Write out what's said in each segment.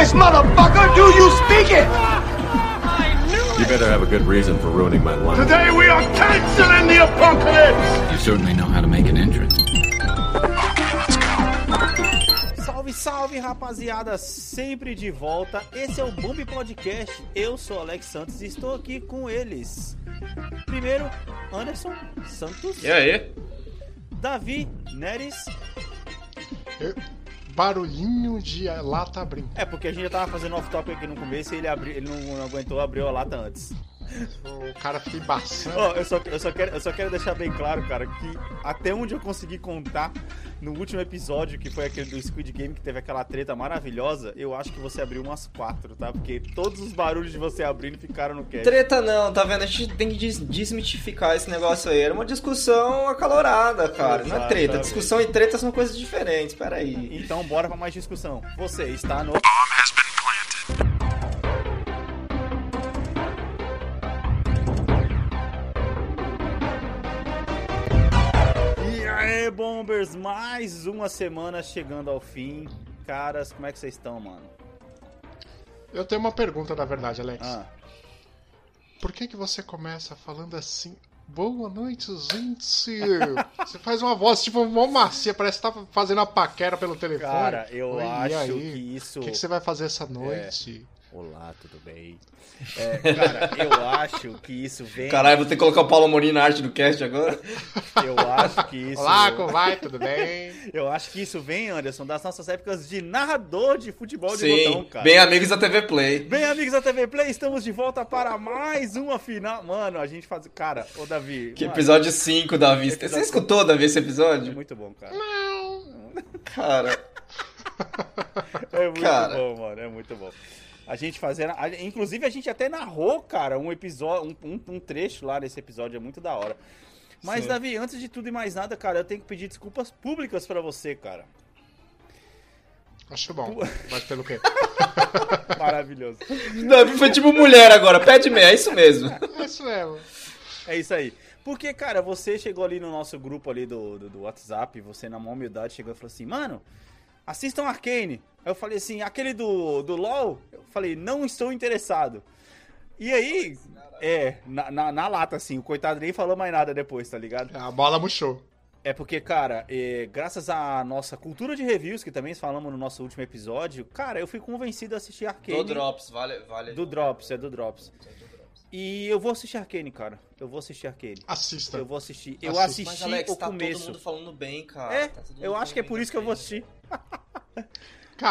English, motherfucker! Do you speak it? You better have a good reason for ruining my life. Today we are canceling the apocalypse! You certainly know how to make an entrance. Salve, salve, rapaziada! Sempre de volta. Esse é o Boom Podcast. Eu sou Alex Santos e estou aqui com eles. Primeiro, Anderson Santos. E aí? Davi Neres. Barulhinho de lata abrindo. É, porque a gente já tava fazendo off-top aqui no começo e ele, abri, ele não, não aguentou, abriu a lata antes. O cara fica embaçando. Ó, eu, só, eu, só quero, eu só quero deixar bem claro, cara, que até onde eu consegui contar no último episódio, que foi aquele do Squid Game, que teve aquela treta maravilhosa, eu acho que você abriu umas quatro, tá? Porque todos os barulhos de você abrindo ficaram no cast. Treta não, tá vendo? A gente tem que des- desmitificar esse negócio aí. Era uma discussão acalorada, cara. Não é treta. Discussão e treta são coisas diferentes. Pera aí. Então bora pra mais discussão. Você está no. Bombers, mais uma semana chegando ao fim. Caras, como é que vocês estão, mano? Eu tenho uma pergunta, na verdade, Alex. Ah, Por que que você começa falando assim? Boa noite, gente! Você faz uma voz tipo mó macia, parece que tá fazendo a paquera pelo telefone. cara, eu Oi, acho que isso. O que, que você vai fazer essa noite? Olá, tudo bem? É, cara, eu acho que isso vem. Caralho, vou ter que colocar o Paulo Amorim na arte do cast agora. Eu acho que isso. Olá, como vai? Tudo bem? Eu acho que isso vem, Anderson, das nossas épocas de narrador de futebol de Sim, botão, cara. bem amigos da TV Play. Bem, amigos da TV Play, estamos de volta para mais uma final. Mano, a gente faz. Cara, ô Davi. Que mano, episódio 5, Davi. Você Episódio- escutou, Davi, esse É episódio? muito bom, cara. Cara, É muito Cara. bom, mano. É muito bom. A gente fazendo. a- Inclusive, a gente até narrou, cara, um episódio, um, um- um trecho lá nesse episódio. É muito da hora. Mas, Sim. Davi, antes de tudo e mais nada, cara, eu tenho que pedir desculpas públicas pra você, cara. Acho bom. Mas pelo quê? Maravilhoso. Davi foi tipo mulher agora. Pede meia, é isso mesmo. É isso mesmo. É isso aí. Porque, cara, você chegou ali no nosso grupo ali do, do, do WhatsApp, você na maior humildade chegou e falou assim, mano, assistam Arcane. Aí eu falei assim, aquele do, do LoL? Eu falei, não estou interessado. E aí, é, na, na, na lata, assim, o coitado nem falou mais nada depois, tá ligado? A bola murchou. É porque, cara, é, graças à nossa cultura de reviews, que também falamos no nosso último episódio, cara, eu fui convencido a assistir Arcane. Do Drops, vale. vale Do Drops, é do Drops. E eu vou assistir Arcane, cara. Eu vou assistir Arcane. Assista. Eu vou assistir. Eu Assiste. assisti Mas, Alex, o tá começo. todo mundo falando bem, cara. É, Tá eu acho que é por isso que eu vou assistir. Cara,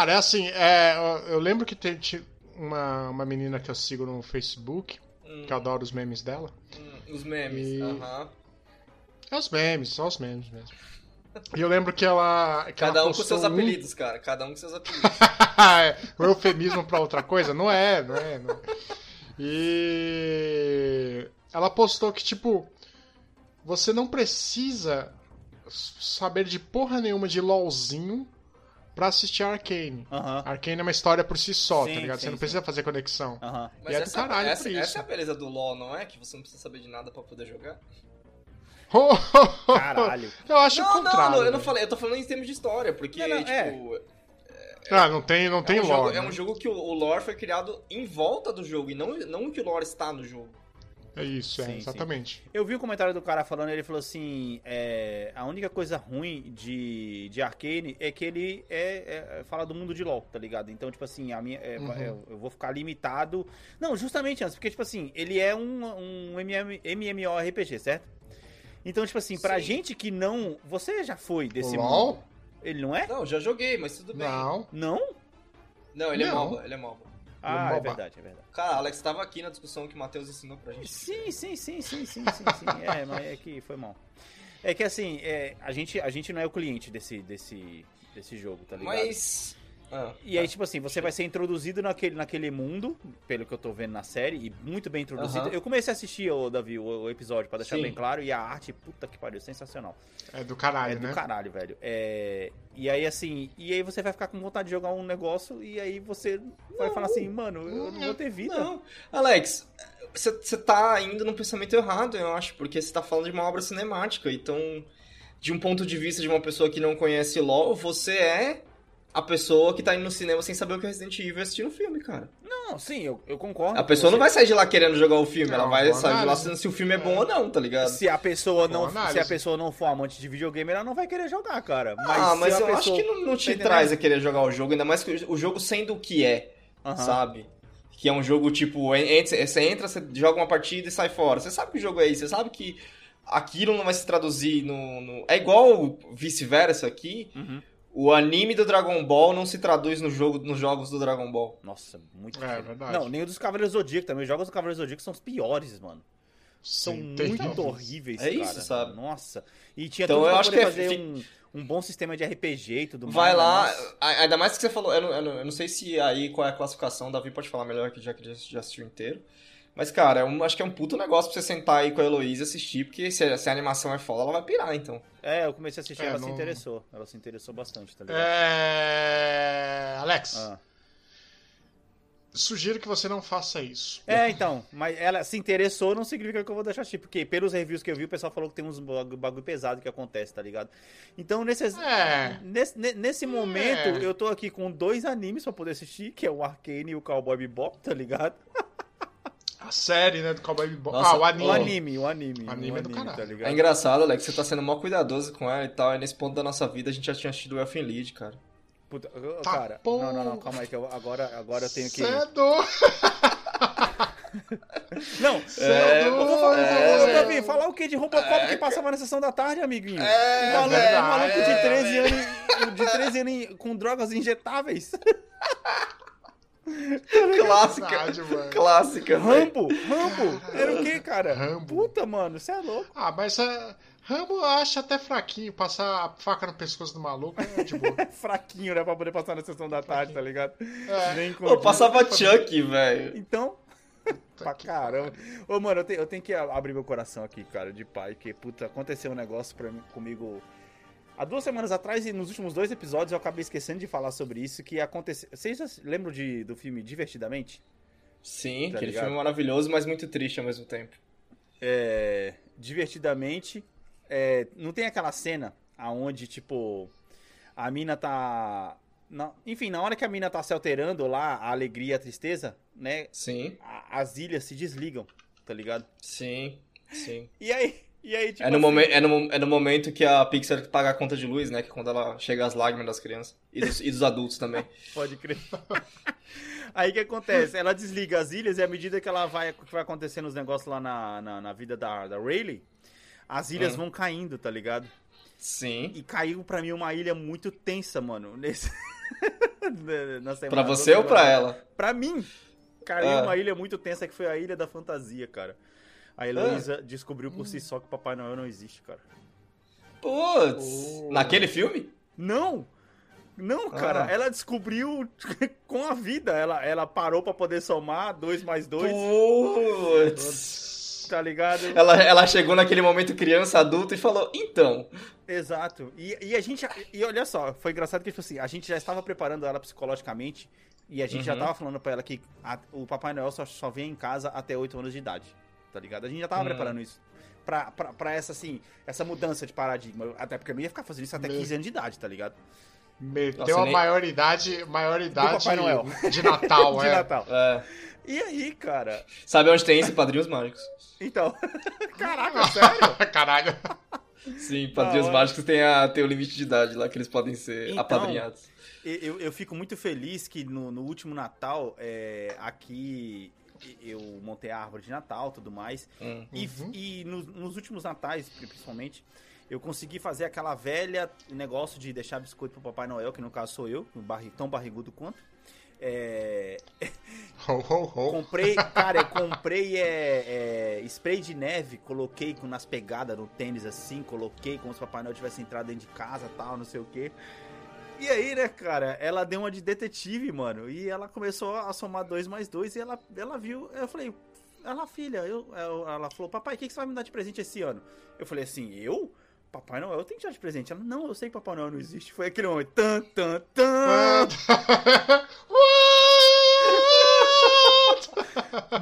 é assim, é, eu- lembro que tem tinha uma, uma menina que eu sigo no Facebook, Hum. que eu adoro os memes dela. Hum, Os memes, E- aham. É os memes, só os memes mesmo. E eu lembro que ela. Que Cada ela um com seus um- apelidos, cara. Cada um com seus apelidos. é, um eufemismo pra outra coisa? Não é, não é. Não é. E ela postou que, tipo, você não precisa saber de porra nenhuma de LOLzinho pra assistir Arcane. Aham, Arcane é uma história por si só, Sim, tá ligado? sim, você não sim. precisa fazer conexão. aham. E é do caralho essa, por isso. essa é a beleza do LoL, não é? Que você não precisa saber de nada pra poder jogar. Caralho. Eu acho o Não, não, contrário. não, eu não né? falei. Eu tô falando em termos de história, porque, Não, não, tipo... Ah, não tem, não tem é, um lore. jogo, é né? um jogo que o, o lore foi criado em volta do jogo, e não, não que o lore está no jogo. É isso, é, Sim, sim. exatamente. Eu vi o comentário do cara falando, ele falou assim: é, a única coisa ruim de, de Arcane é que ele é, é- fala do mundo de LoL, tá ligado? Então, tipo assim, a minha, é, Uhum. eu, eu vou ficar limitado. Não, justamente antes, porque, tipo assim, ele é um, um MM, MMORPG, certo? Então, tipo assim, pra Sim. gente que não. Você já foi desse LoL? mundo? Ele não é? Não, já joguei, mas tudo bem. Não. Não? Não, ele é Não. MOBA, ele é MOBA. Ah, é verdade, é verdade. Cara, Alex tava aqui na discussão que o Matheus ensinou pra gente. Sim, sim, sim, sim, sim, sim, sim. É, mas é que foi mal. É que assim, é, a, gente, a gente não é o cliente desse, desse, desse jogo, tá ligado? Mas... Ah, E aí, tipo assim, você vai ser introduzido naquele, naquele mundo, pelo que eu tô vendo na série, e muito bem introduzido. Aham. Eu comecei a assistir, ô, Davi, o, o episódio, pra deixar Sim. bem claro, e a arte, puta que pariu, sensacional. É do caralho, é do né? caralho, velho. É, E aí, assim, e aí você vai ficar com vontade de jogar um negócio, e aí você vai falar assim, mano, eu não vou ter vida. Não. Alex, você tá indo num pensamento errado, eu acho, porque você tá falando de uma obra cinemática, então, de um ponto de vista de uma pessoa que não conhece LoL, você é a pessoa que tá indo no cinema sem saber o que é Resident Evil assistindo o filme, cara. Não, sim, eu, eu concordo. A pessoa não vai sair de lá querendo jogar o filme, ela vai sair de lá sabendo se o filme é bom ou não, tá ligado? Se a pessoa não, se a pessoa não for amante de videogame, ela não vai querer jogar, cara. Mas ah, mas eu acho pessoa- que não, não te Tá traz a querer jogar o jogo, ainda mais que o jogo sendo o que é, Aham. sabe? Que é um jogo tipo, você entra, você joga uma partida e sai fora. Você sabe que o jogo é isso, você sabe que aquilo não vai se traduzir no. no- É igual vice-versa aqui. Uhum. O anime do Dragon Ball não se traduz no jogo, nos jogos do Dragon Ball. Nossa, muito É, verdade. Não, nem o dos Cavaleiros do Zodíaco também. Os jogos do Cavaleiros do Zodíaco são os piores, mano. São Sim, muito horríveis, É cara. isso, sabe? Nossa. E tinha Então, tudo eu pra acho poder que é- fazer um, um bom sistema de RPG e tudo mais. Vai né? lá, Nossa. ainda mais que você falou, eu não, eu não- eu não sei se aí qual é a classificação, o Davi pode falar melhor que já que já assistiu inteiro. Mas, cara, eu acho que é um puto negócio pra você sentar aí com a Heloísa e assistir, porque se a, se a animação é foda, ela vai pirar, então. É, eu comecei a assistir, É, ela se não- interessou. Ela se interessou bastante, tá ligado? É... Alex, Ah. sugiro que você não faça isso. É, então, mas ela se interessou não significa que eu vou deixar assistir, porque pelos reviews que eu vi, o pessoal falou que tem uns bagulho, pesado que acontece, tá ligado? Então, nesses, É. nesse, ne- nesse momento, É. eu tô aqui com dois animes pra poder assistir, que é o Arcane e o Cowboy Bebop, tá ligado? A série, né, do Cowboy Bebop. Nossa, Ah, o anime. O anime, o anime. O anime o é do caralho. tá ligado? É engraçado, Alex, você tá sendo mó cuidadoso com ela e tal, e nesse ponto da nossa vida a gente já tinha assistido o Elfen Lied, cara. Puta, Tá cara, bom. não, não, não, calma aí, que eu- agora, agora eu tenho que... Cedo! Não, Cedo! eu vou falar, É. Davi, falar o que de Robocop que passava na sessão da tarde, amiguinho? É, um maluco, verdade, um maluco de é, 13 anos, de 13 anos com drogas injetáveis. Clássica. Verdade, mano. Clássica. Rambo, Rambo. Era o que, cara? Rambo. Puta, mano, você é louco. Ah, mas é... Rambo eu acho até fraquinho. Passar a faca no pescoço do maluco é de boa. É fraquinho, né, pra poder passar na sessão da tarde, tá ligado? É. Nem Pô, passava Chuck, velho. Então, pra caramba. Ô, mano, eu tenho, eu tenho que abrir meu coração aqui, cara, de pai, que, puta, aconteceu um negócio pra mim, comigo há duas semanas atrás e nos últimos dois episódios eu acabei esquecendo de falar sobre isso, que aconteceu... Vocês lembram de, do filme Divertidamente? Sim, Tá aquele ligado? filme maravilhoso, mas muito triste ao mesmo tempo. É, divertidamente, é, não tem aquela cena aonde, tipo, a mina tá... na- enfim, na hora que a mina tá se alterando lá, a alegria, a tristeza, né, Sim, a- as ilhas se desligam, tá ligado? sim, sim. E aí, e aí tipo É no, assim, momen- é, no, é no momento que a Pixar paga a conta de luz, né? Que é quando ela chega às lágrimas das crianças. E dos, e dos adultos também. Pode crer. Aí o que acontece? Ela desliga as ilhas e à medida que ela vai, que vai acontecendo os negócios lá na, na, na vida da, da Rayleigh, as ilhas Hum. vão caindo, tá ligado? Sim. E caiu pra mim uma ilha muito tensa, mano. Nesse... na semana, Pra você ou pra ela? Pra mim. Caiu Ah. uma ilha muito tensa que foi a Ilha da Fantasia, cara. A Heloísa descobriu por si só que Papai Noel não existe, cara. Putz. Oh. Naquele filme? Não! Não, cara, Ah. ela descobriu com a vida. Ela, ela parou pra poder somar 2 mais 2, Putz. tá ligado? Ela, ela chegou naquele momento criança, adulta e falou, então. Exato. E, e a gente. E olha só, foi engraçado que, tipo assim, a gente já estava preparando ela psicologicamente e a gente já Uhum. tava falando pra ela que a- o Papai Noel só, só vem em casa até 8 anos de idade. Tá ligado? A gente já tava Hum. preparando isso. Pra, pra, pra essa, assim, essa mudança de paradigma. Até porque eu não ia ficar fazendo isso até Mesmo. 15 anos de idade, tá ligado? Meteu Nossa, a nem- maioridade, maioridade Papai Noel. de Natal, de é. Natal. É. E aí, cara? Sabe onde tem esse Padrinhos Mágicos? Então. Caraca, sério? Caralho. Sim, Padrinhos hora. Mágicos tem, a, tem o limite de idade lá que eles podem ser Então, apadrinhados. Eu, eu fico muito feliz que no, no último Natal, é, aqui eu montei a árvore de Natal tudo mais. Hum. E, Uhum. e nos, nos últimos natais, principalmente, eu consegui fazer aquela velha negócio de deixar biscoito pro Papai Noel, que no caso sou eu, um barri- tão barrigudo quanto. É, Ho, ho, ho. comprei, cara, eu comprei é, é, spray de neve, coloquei com- nas pegadas no tênis assim, coloquei como se o Papai Noel tivesse entrado dentro de casa tal, não sei o que. E aí, né, cara, ela deu uma de detetive, mano, e ela começou a somar dois mais dois e ela, ela viu, eu falei, ela, filha, eu, eu- ela falou, papai, o que, que você vai me dar de presente esse ano? Eu falei assim, eu? Papai Noel, eu tenho que te dar de presente. Ela, não, eu sei que Papai Noel não existe. Foi aquele momento, tan, tan, tan.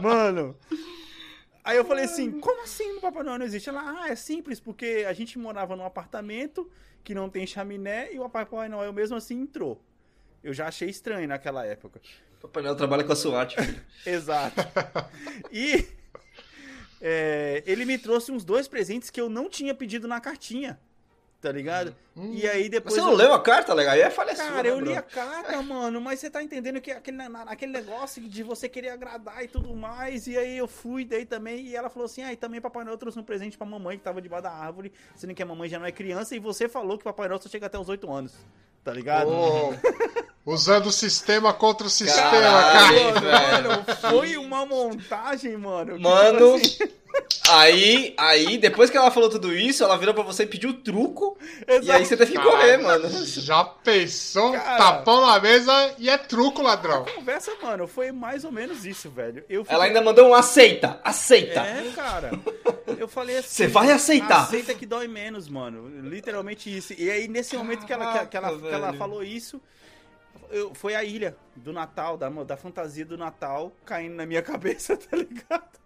Mano. Aí eu falei assim, como assim o Papai Noel não existe? Ela, ah, é simples, porque a gente morava num apartamento que não tem chaminé e o Papai Noel mesmo assim entrou. Eu já achei estranho naquela época. Papai Noel trabalha com a SWAT. Exato. E é, ele me trouxe uns dois presentes que eu não tinha pedido na cartinha. Tá ligado? E aí depois. você não eu... leu a carta, legal? Aí é falha sua, Cara, né, eu li a carta, mano, mas você tá entendendo que aquele, aquele negócio de você querer agradar e tudo mais. E aí eu fui, daí também, e ela falou assim: ah, e também Papai Noel trouxe um presente pra mamãe que tava debaixo da árvore, sendo que a mamãe já não é criança, e você falou que Papai Noel só chega até os 8 anos. Tá ligado? Ô, usando o sistema contra o sistema, Caralho, cara. velho. Mano, foi uma montagem, mano. que, Mano, tipo assim, aí, aí, depois que ela falou tudo isso, ela virou pra você e pediu truco. E aí Exato. você teve que Cara, correr, mano. Já pensou? Cara. Tapão na mesa e é truco, ladrão. conversa, mano, foi mais ou menos isso, velho. Eu fiquei- Ela ainda mandou um aceita, aceita. É, cara. Eu falei assim. Você vai aceitar. Aceita que dói menos, mano. Literalmente isso. E aí, nesse momento que ela, que, ela, Caraca, que ela falou isso, eu- foi a ilha do Natal, da, da fantasia do Natal, caindo na minha cabeça, tá ligado?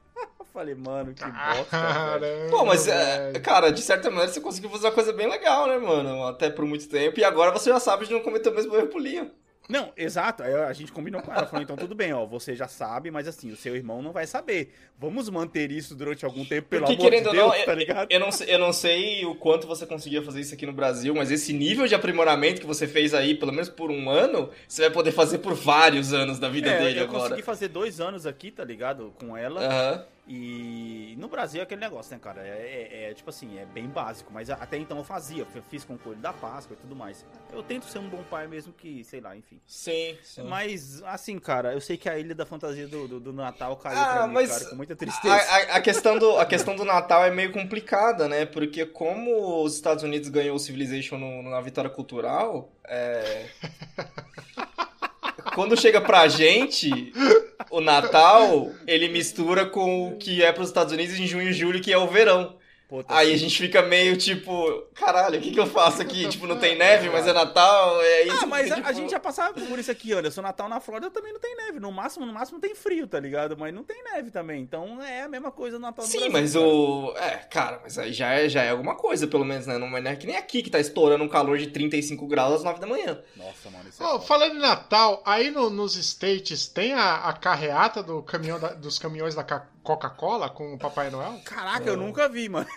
Falei, mano, que bosta. Caramba, Pô, mas, é, cara, de certa maneira você conseguiu fazer uma coisa bem legal, né, mano? Até por muito tempo. E agora você já sabe de não cometer o mesmo erro pro Liam. Não, exato. A gente combinou com ela. Falou, então tudo bem, ó. Você já sabe, mas assim, o seu irmão não vai saber. Vamos manter isso durante algum tempo, pelo Porque, amor de Deus, não, tá eu, ligado? eu, não, sei- eu não sei o quanto você conseguia fazer isso aqui no Brasil, mas esse nível de aprimoramento que você fez aí, pelo menos por um ano, você vai poder fazer por vários anos da vida É, dele eu agora. consegui fazer dois anos aqui, tá ligado? Com ela. Aham. E no Brasil é aquele negócio, né, cara? É, é- é, tipo assim, é bem básico, mas até então eu fazia, eu fiz com coelho da Páscoa e tudo mais. Eu tento ser um bom pai mesmo que, sei lá, enfim. Sim, sim. Mas, assim, cara, eu sei que a ilha da fantasia do, do, do Natal caiu Ah, pra mim, mas cara, com muita A, tristeza. a- a questão do, a questão do Natal é meio complicada, né? Porque como os Estados Unidos ganhou o Civilization no- na vitória cultural, é... quando chega pra gente, o Natal, ele mistura com o que é pros Estados Unidos em junho e julho, que é o verão. Pô, tá Aí a gente fica meio tipo, caralho, o que, que eu faço aqui? Tipo, não tem neve, mas é Natal, é isso. Ah, mas a, tipo... a gente já passava por isso aqui, Anderson. Natal na Flórida também não tem neve. No máximo, no máximo tem frio, tá ligado? Mas não tem neve também. Então é a mesma coisa no Natal do Sim, Brasil, mas cara. o. É, cara, mas aí já é, já é alguma coisa, pelo menos, né? Não é que nem aqui que tá estourando um calor de 35 graus às 9 da manhã. Nossa, mano, isso é falando em Natal, aí no- nos States tem a, a carreata do caminhão da- dos caminhões da Coca-Cola com o Papai Noel? Caraca, eu nunca vi, mano.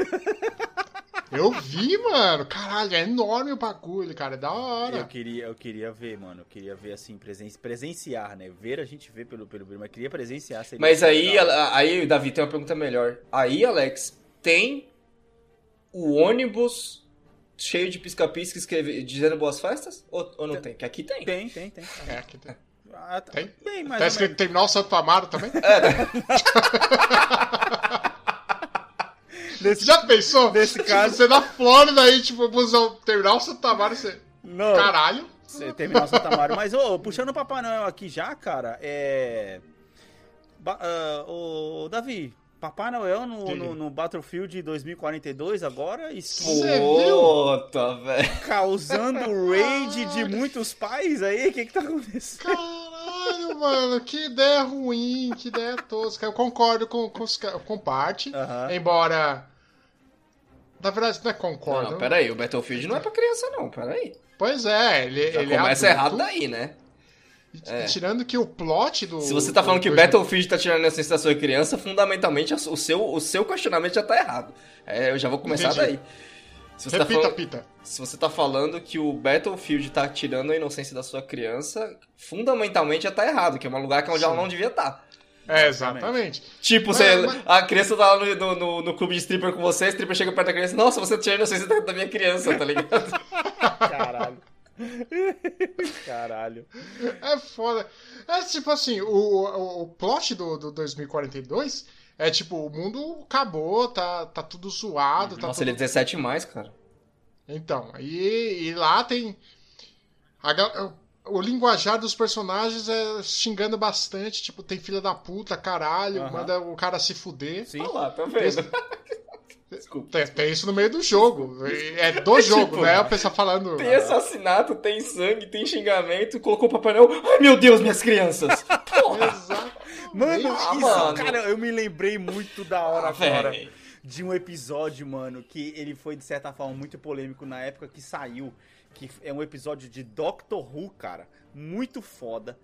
Eu vi, mano. Caralho, é enorme o bagulho, cara. É da Eu hora. queria, eu queria ver, mano. Eu queria ver assim, presen presenciar, né? Ver a gente vê pelo pelo vídeo, mas queria presenciar. seria Mas aí, a- aí, Davi, tem uma pergunta melhor. Aí, Alex, tem o ônibus cheio de pisca-pisca escreve- dizendo boas festas? Ou, ou não tem? Que aqui tem. Tem, tem, tem. É, aqui tem. Ah, tá. Tem? Bem, mais Tá escrito. Terminal Santo Amaro também? Nesse- Já pensou? Nesse Tipo, caso- Você na Flórida aí, tipo, busão Terminal Santo Amaro, você... Não, Caralho. você terminou o Santa Maria. Mas, ô, puxando o Papai Noel aqui já, cara, é. Ba ah, ô, Davi, Papai Noel no, no, no Battlefield 2042 agora, isso Puta, velho. causando rage de muitos pais aí? O que que tá acontecendo? Caralho, mano, que ideia ruim, que ideia tosca. Eu concordo com, com, os com parte, embora... Na verdade, não é Não, concordo. não, peraí, o Battlefield não é pra criança, não, peraí. Pois é, ele, Já ele começa é errado daí, né? e Tirando que o plot do... Se você tá falando que Battlefield tá tirando a essência da sua criança, fundamentalmente o seu, o seu questionamento já tá errado. É, eu já vou começar Entendi. daí. Se você, tá Repita, falando, Pita. se você tá falando que o Battlefield tá tirando a inocência da sua criança, fundamentalmente já tá errado, que é um lugar que é onde ela não devia estar. É, exatamente. Tipo, Mas- você, mas- a criança tá lá no, no, no- no clube de stripper com você, a stripper chega perto da criança, nossa, você tirou a inocência da, da minha criança, tá ligado? Caralho. Caralho. É foda. É tipo assim, o, o, o plot do, do 2042 é tipo, o mundo acabou, tá, tá tudo zoado, tá nossa, tudo... ele é 17 mais, cara. Então, e, e lá tem. a o linguajar dos personagens é xingando bastante, tipo, tem filha da puta, caralho, manda o cara se fuder. Sim. Olha lá, tá vendo? Desculpa. Tem, tem isso no meio do jogo. É do jogo, tipo, né? A pessoa falando. Tem assassinato, tem sangue, tem xingamento, colocou o Papai Noel. Ai meu Deus, minhas crianças! Porra! Exato. Mano, Ah, isso, mano. cara, eu me lembrei muito da hora Ah, agora velho. de um episódio, mano, que ele foi de certa forma muito polêmico na época que saiu, que é um episódio de Doctor Who, cara, muito foda,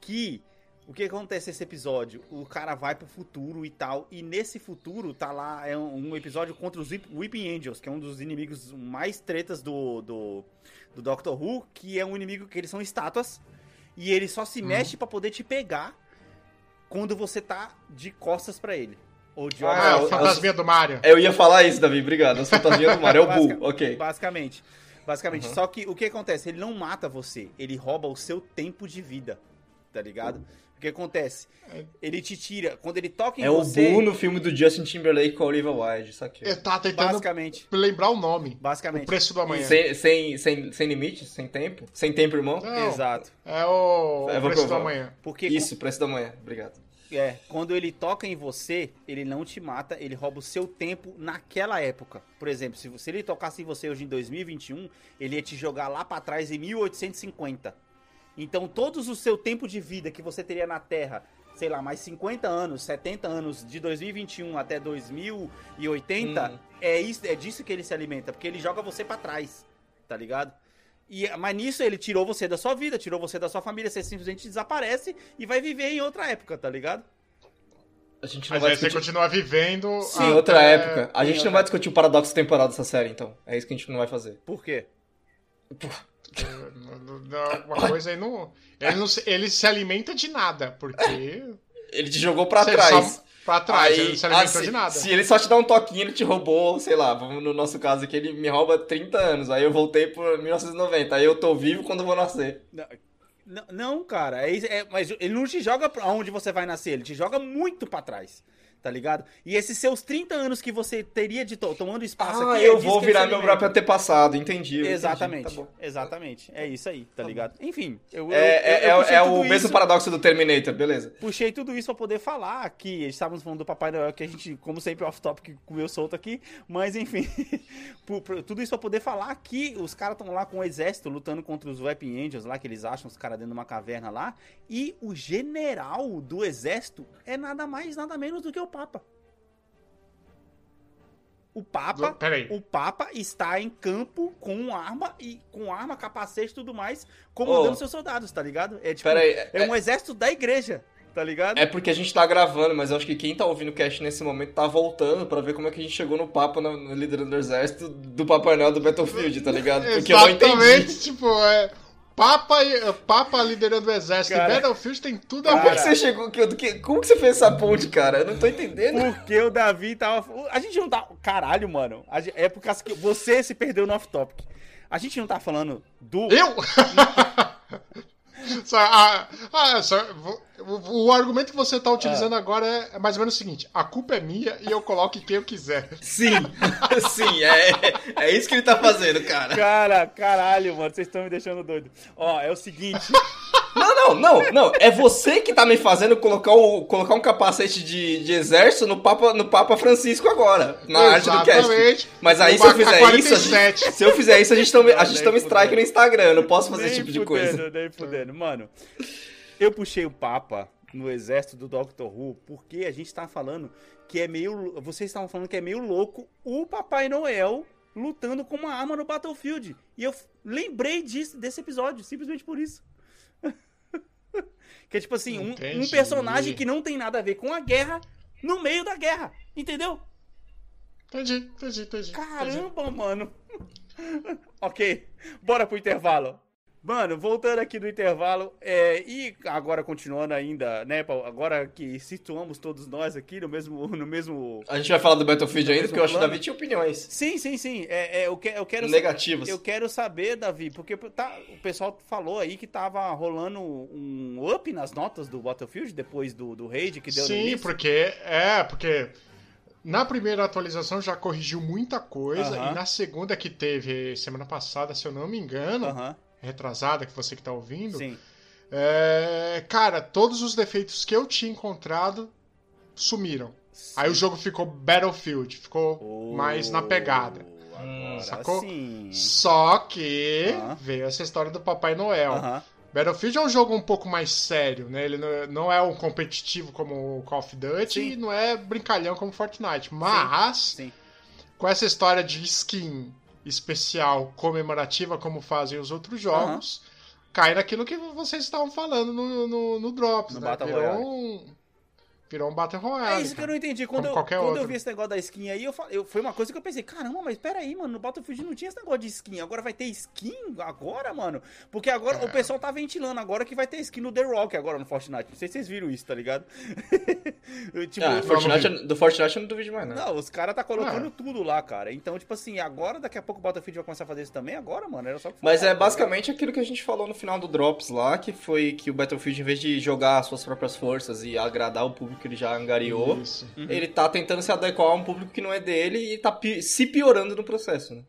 que o que acontece nesse episódio? O cara vai pro futuro e tal, e nesse futuro tá lá, é um, episódio contra os Weeping Angels, que é um dos inimigos mais tretas do, do, do Doctor Who, que é um inimigo que eles são estátuas, e ele só se mexe pra poder te pegar quando você tá de costas pra ele. Ou de Ah, Ah, olhos o fantasminha do Mario. Eu ia falar isso, Davi, obrigado. As fantasias do Mario é o Basica- Bull, ok. Basicamente. Basicamente. Uhum. Só que o que acontece? Ele não mata você, ele rouba o seu tempo de vida. Tá ligado? O que acontece? Ele te tira. Quando ele toca em É o você. Bull no filme do Justin Timberlake com a Olivia Wilde, isso aqui. Eu tava tentando Basicamente. lembrar o nome. Basicamente. O preço do amanhã. Sem, sem, sem, sem limite, sem tempo? Sem tempo, irmão? Não, Exato. É o, É, o preço do amanhã. Porque Isso, preço da manhã, obrigado. É, quando ele toca em você, ele não te mata, ele rouba o seu tempo naquela época. Por exemplo, se, você- se ele tocasse em você hoje em 2021, ele ia te jogar lá pra trás em 1850. Então, todos o seu tempo de vida que você teria na Terra, sei lá, mais 50 anos, 70 anos, de 2021 até 2080, Hum. é, isso, é disso que ele se alimenta, porque ele joga você pra trás, tá ligado? E, mas nisso ele tirou você da sua vida, tirou você da sua família, você simplesmente desaparece e vai viver em outra época, tá ligado? A gente não Mas vai aí você discutir... continua vivendo. Sim, até- outra época. A gente não vai discutir o paradoxo temporal dessa série, então. É isso que a gente não vai fazer. Por quê? Não- não- Uma coisa aí não. Ele, não se, ele se alimenta de nada, porque. Ele te jogou pra Se ele trás. só- pra trás, Aí, ele não se alimentou assim, de nada. Se ele só te dá um toquinho, ele te roubou, sei lá, vamos no nosso caso aqui, ele me rouba 30 anos. Aí eu voltei por 1990. Aí eu tô vivo quando eu vou nascer. Não, não, cara, é, é- mas ele não te joga pra onde você vai nascer, ele te joga muito pra trás, tá ligado? E esses seus 30 anos que você teria de to- tomando espaço Ah, aqui, é eu disso vou virar se meu próprio antepassado, entendi. eu Exatamente, entendi, tá bom. exatamente. É isso aí, tá ligado? Enfim, eu, eu- É, é, eu- eu é- puxei é o mesmo isso- paradoxo do Terminator, beleza. Puxei tudo isso pra poder falar que estávamos falando do Papai Noel, que a gente, como sempre, off-topic comeu solto aqui, mas enfim, tudo isso pra poder falar que os caras estão lá com o exército lutando contra os Weapon Angels lá, que eles acham os caras dentro de uma caverna lá, e o general do exército é nada mais, nada menos do que o Papa. O Papa, Peraí. o Papa está em campo com arma e com arma, capacete e tudo mais, comandando Ô. seus soldados, tá ligado? É tipo, Pera aí, é um exército da igreja, tá ligado? É porque a gente tá gravando, mas eu acho que quem tá ouvindo o cast nesse momento tá voltando pra ver como é que a gente chegou no Papa, no, no liderando do exército do Papai Noel do Battlefield, tá ligado? Porque eu não entendi. Exatamente, tipo, é. Papa, e- Papa liderando o exército Cara. e Battlefield tem tudo a Como é ver. que você chegou? que- Como que você fez essa ponte, cara? Eu não tô entendendo. Porque o Davi tava. A gente não tá. Caralho, mano. É por causa que você se perdeu no off-topic. A gente não tá falando do. Eu? Só, ah, ah, só, o, o argumento que você tá utilizando agora é, é mais ou menos o seguinte: a culpa é minha e eu coloco quem eu quiser. Sim, sim, é, é isso que ele tá fazendo, cara. Cara, caralho, mano. Vocês estão me deixando doido. Ó, é o seguinte. Não, não, não, não. É você que tá me fazendo colocar, o, colocar um capacete de, de exército no Papa, no Papa Francisco agora, na arte do cast. Mas aí se eu fizer isso, a 47. gente, se eu fizer isso, a gente toma, a gente toma strike fudendo. no Instagram. Eu não posso fazer esse Nem tipo de fudendo, coisa. Nem fudendo. Mano, eu puxei o Papa no exército do Doctor Who porque a gente tá falando que é meio. Vocês estavam falando que é meio louco o Papai Noel lutando com uma arma no Battlefield. E eu lembrei disso, desse episódio, simplesmente por isso. Que é tipo assim, um, um Entendi. personagem que não tem nada a ver com a guerra no meio da guerra. Entendeu? Entendi, entendi, entendi. entendi. Caramba, mano. ok, bora pro intervalo. Mano, voltando aqui do intervalo, é, e agora continuando ainda, né, Paulo, agora que situamos todos nós aqui no mesmo, no mesmo... A gente vai falar do Battlefield ainda, porque eu acho que o. Davi tinha opiniões Sim, sim, sim, é, é, eu, que, eu quero... negativas. Eu quero saber, Davi, porque tá, o pessoal falou aí que tava rolando um up nas notas do Battlefield depois do, do raid que deu no Sim, porque. É, porque. Na primeira atualização já corrigiu muita coisa. Aham. E na segunda que teve semana passada, se eu não me engano, Aham, retrasada, que você que tá ouvindo. sim. É, cara, todos os defeitos que eu tinha encontrado sumiram. Aí o jogo ficou Battlefield, ficou mais na pegada. Agora sacou? sim. Só que Aham. veio essa história do Papai Noel. Aham. Battlefield é um jogo um pouco mais sério, né? Ele não- não é um competitivo como o Call of Duty Sim. e não é brincalhão como Fortnite. Mas, Sim. com essa história de skin especial comemorativa como fazem os outros jogos, cai naquilo que vocês estavam falando no, no, no Drops, No né? Battle Virou Royale. um, virou um Battle É Royale. isso que eu cara. não entendi. Quando, Como eu, quando eu vi esse negócio da skin aí, eu, falei- eu- foi uma coisa que eu pensei, caramba, mas peraí, mano, no Battlefield não tinha esse negócio de skin. Agora vai ter skin agora, mano? Porque agora É. o pessoal tá ventilando agora que vai ter skin no The Rock agora no Fortnite. Não sei se vocês viram isso, tá ligado? Tipo, Ah, Fortnite, do Fortnite eu não duvido mais, né? Não, os caras tá colocando Ah. tudo lá, cara. Então, tipo assim, agora, daqui a pouco o Battlefield vai começar a fazer isso também, agora, mano, era só Mas é tá basicamente aquilo que a gente falou no final do Drops lá, que foi que o Battlefield, em vez de jogar as suas próprias forças e agradar o público que ele já angariou, Isso. ele tá tentando se adequar a um público que não é dele e tá pi- se piorando no processo, né?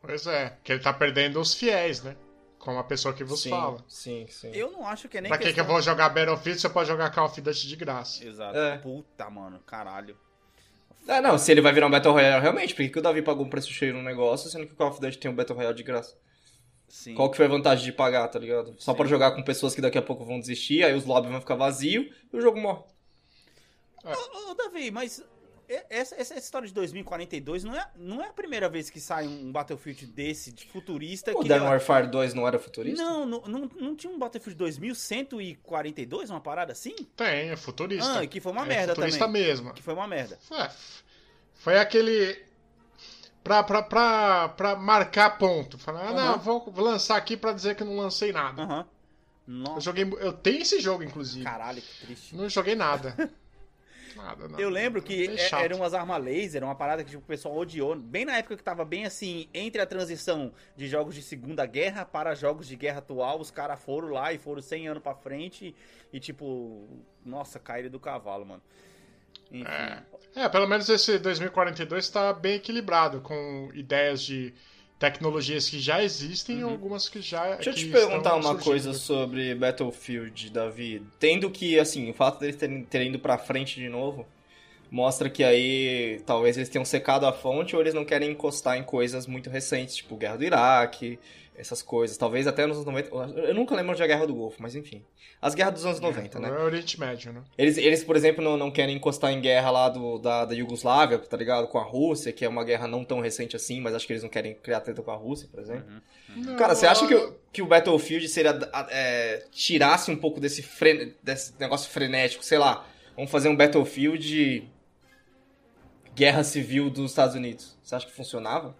Pois é, que ele tá perdendo os fiéis, né? Como a pessoa que vos sim, fala. Sim, sim. Eu não acho que é nem Pra que, que eu vou jogar Battlefield, você pode jogar Call of Duty de graça. Exato. É. Puta, mano, caralho. Ah, não, se ele vai virar um Battle Royale realmente, por que, que o Davi pagou um preço cheio no negócio, sendo que o Call of Duty tem um Battle Royale de graça? Sim. Qual que foi a vantagem de pagar, tá ligado? Só Sim. pra jogar com pessoas que daqui a pouco vão desistir, aí os lobbies vão ficar vazios e o jogo morre. Ô, ô, Davi, mas essa, essa história de 2042 não é, não é a primeira vez que sai um Battlefield desse, de futurista. O que Modern Warfare 2 não era futurista? Não, não, não, não tinha um Battlefield 2142, uma parada assim? Tem, é futurista. Ah, que foi uma é merda futurista também. mesmo. Que foi uma merda. É, foi aquele. Pra, pra, pra, pra marcar ponto. Falar, ah, não, vou, lançar aqui pra dizer que eu não lancei nada. Aham. Eu, Nossa, joguei, eu tenho esse jogo, inclusive. caralho, que triste. Não joguei nada. nada, nada. Eu lembro que é- chato. eram umas armas laser, uma parada que tipo, o pessoal odiou. Bem na época que tava bem assim, entre a transição de jogos de Segunda Guerra para jogos de guerra atual, os caras foram lá e foram 100 anos pra frente e tipo, nossa, caíram do cavalo, mano. Enfim. É, pelo menos esse 2042 tá bem equilibrado, com ideias de tecnologias que já existem e algumas que já. Uhum. Deixa eu te perguntar uma surgindo. coisa sobre Battlefield, Davi. Tendo que, assim, o fato deles terem, terem ido pra frente de novo mostra que aí talvez eles tenham secado a fonte ou eles não querem encostar em coisas muito recentes, tipo Guerra do Iraque, essas coisas. Talvez até nos anos 90. Eu nunca lembro da Guerra do Golfo, mas enfim. As guerras dos anos 90, né? É o Oriente Médio, né? Eles, eles por exemplo, não, não querem encostar em guerra lá do, da, da Iugoslávia, tá ligado? Com a Rússia, que é uma guerra não tão recente assim, mas acho que eles não querem criar treta com a Rússia, por exemplo. Não, Cara, você acha que, o- que o Battlefield seria é, tirasse um pouco desse, fre- desse negócio frenético, sei lá, vamos fazer um Battlefield guerra civil dos Estados Unidos? Você acha que funcionava?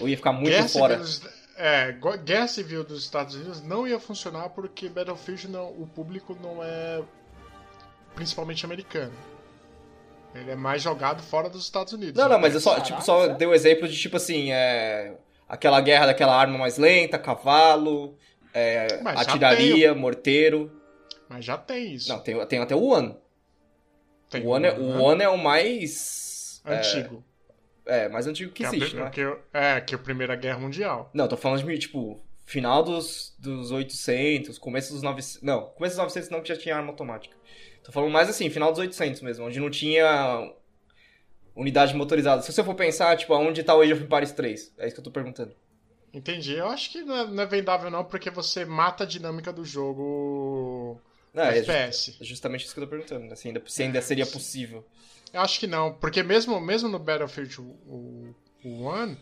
Ou ia ficar muito Guerra fora? Civil é, Guerra Civil dos Estados Unidos não ia funcionar porque Battlefield não, o público não é principalmente americano. Ele é mais jogado fora dos Estados Unidos. Não, não, mas eu só, tipo, só sério? dei o exemplo de, tipo assim, é, aquela guerra daquela arma mais lenta, cavalo, é, atiraria, morteiro. Mas já tem isso. Não, tem, tem até o One. Tem o One, é, né? o One é o mais... antigo. É, mais antigo que é, a existe, pri- né? que, é, que é a Primeira Guerra Mundial. Não, tô falando de, tipo, final dos, dos 800, começo dos 900... Não, começo dos 900 não, que já tinha arma automática. Tô falando mais assim, final dos 800 mesmo, onde não tinha unidade motorizada. Se você for pensar, tipo, aonde tá o Age of Empires 3? É isso que eu tô perguntando. Entendi. Eu acho que não é, não é vendável não, porque você mata a dinâmica do jogo Não, é, FPS. é justamente isso que eu tô perguntando, né? se ainda, se ainda seria possível. Eu acho que não, porque mesmo, mesmo no Battlefield o, o One,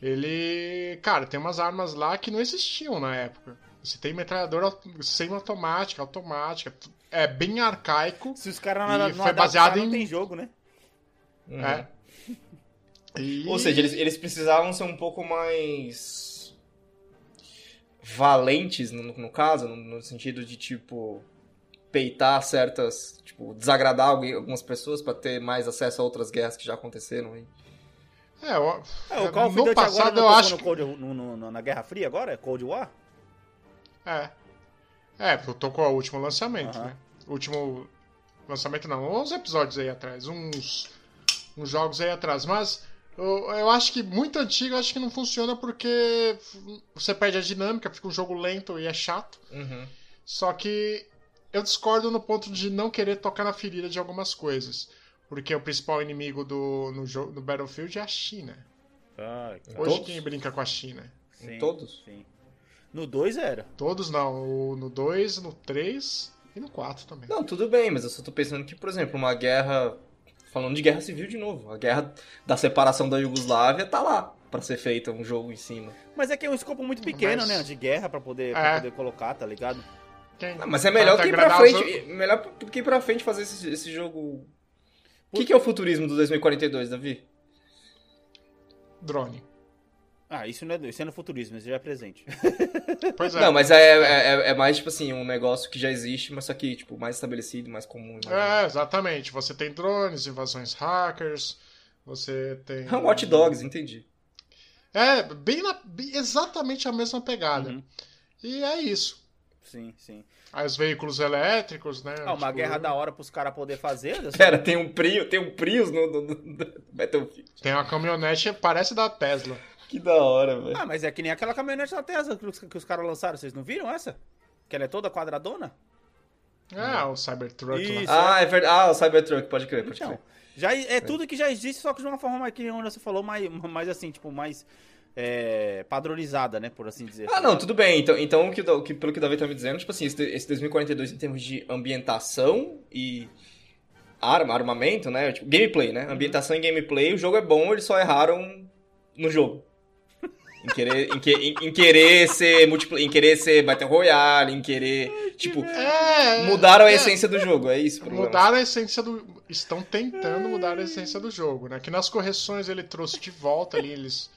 ele. Cara, tem umas armas lá que não existiam na época. Você tem metralhadora au- semi-automática, automática. É bem arcaico. Se os caras não, não foi baseado não em- tem jogo, né? Uhum. É. E- Ou seja, eles, eles precisavam ser um pouco mais valentes, no, no caso, no, no sentido de, tipo, peitar certas, tipo, desagradar algumas pessoas pra ter mais acesso a outras guerras que já aconteceram. aí. É, ó, É, o Call of no Duty passado agora não eu acho no. Cold, no, no- no- na Guerra Fria agora? É Cold War? É. É, porque tocou o último lançamento, né? Último lançamento não, uns episódios aí atrás, uns, uns jogos aí atrás. Mas eu, eu acho que muito antigo, eu acho que não funciona porque você perde a dinâmica, fica um jogo lento e é chato. Uhum. Só que eu discordo no ponto de não querer tocar na ferida de algumas coisas. Porque o principal inimigo do, no, jogo, no Battlefield é a China. Ah, Hoje Todos? quem brinca com a China? Em todos? Sim. No 2 era. Todos não. No 2, no 3 e no 4 também. Não, tudo bem, mas eu só tô pensando que, por exemplo, uma guerra. Falando de guerra civil de novo, a guerra da separação da Iugoslávia tá lá. pra ser feito um jogo em cima. Mas é que é um escopo muito pequeno, Mas- né? De guerra pra poder, pra É. poder colocar, tá ligado? Quem- Ah, mas é melhor Pra que ir pra frente. Melhor do que ir pra frente fazer esse, esse jogo. O que, que é o futurismo do 2042, Davi? Drone. Ah, isso não é, isso é no futurismo, isso já é presente. Pois é. Não, mas é, é, é mais, tipo assim, um negócio que já existe, mas só que, tipo, mais estabelecido, mais comum. né? É, exatamente. Você tem drones, invasões hackers, você tem. É um Watch Dogs, entendi. É, bem, na, bem- exatamente a mesma pegada. Uhum. E é isso. Sim, sim. Aí os veículos elétricos, né? Ah, uma tipo, guerra da hora pros caras poder fazer. Pera, tem um Prius, tem um Prius no, no, no Battlefield. Tem uma caminhonete, parece da Tesla. Que da hora, velho. Ah, mas é que nem aquela caminhonete da Tesla que os, que os caras lançaram. Vocês não viram essa? Que ela é toda quadradona? É, o Cybertruck Isso. lá. Ah, é verdade. Ah, o Cybertruck, pode crer, pode Então, crer. já é tudo que já existe, só que de uma forma mais que onde você falou, mais, mais assim, tipo, mais é, padronizada, né? Por assim dizer. Ah, não, tudo bem. Então, então o que, que- pelo que o Davi tá me dizendo, tipo assim, esse, esse 2042 em termos de ambientação e arma, armamento, né? Tipo, gameplay, né? Ambientação e gameplay, o jogo é bom, eles só erraram no jogo. Em querer, em, que- em- em querer ser multiplayer, em querer ser Battle Royale, em querer. Tipo, É, mudaram a é, essência do jogo, é isso. o problema. Mudaram a essência do. Estão tentando mudar a essência do jogo, né? Que nas correções ele trouxe de volta ali, eles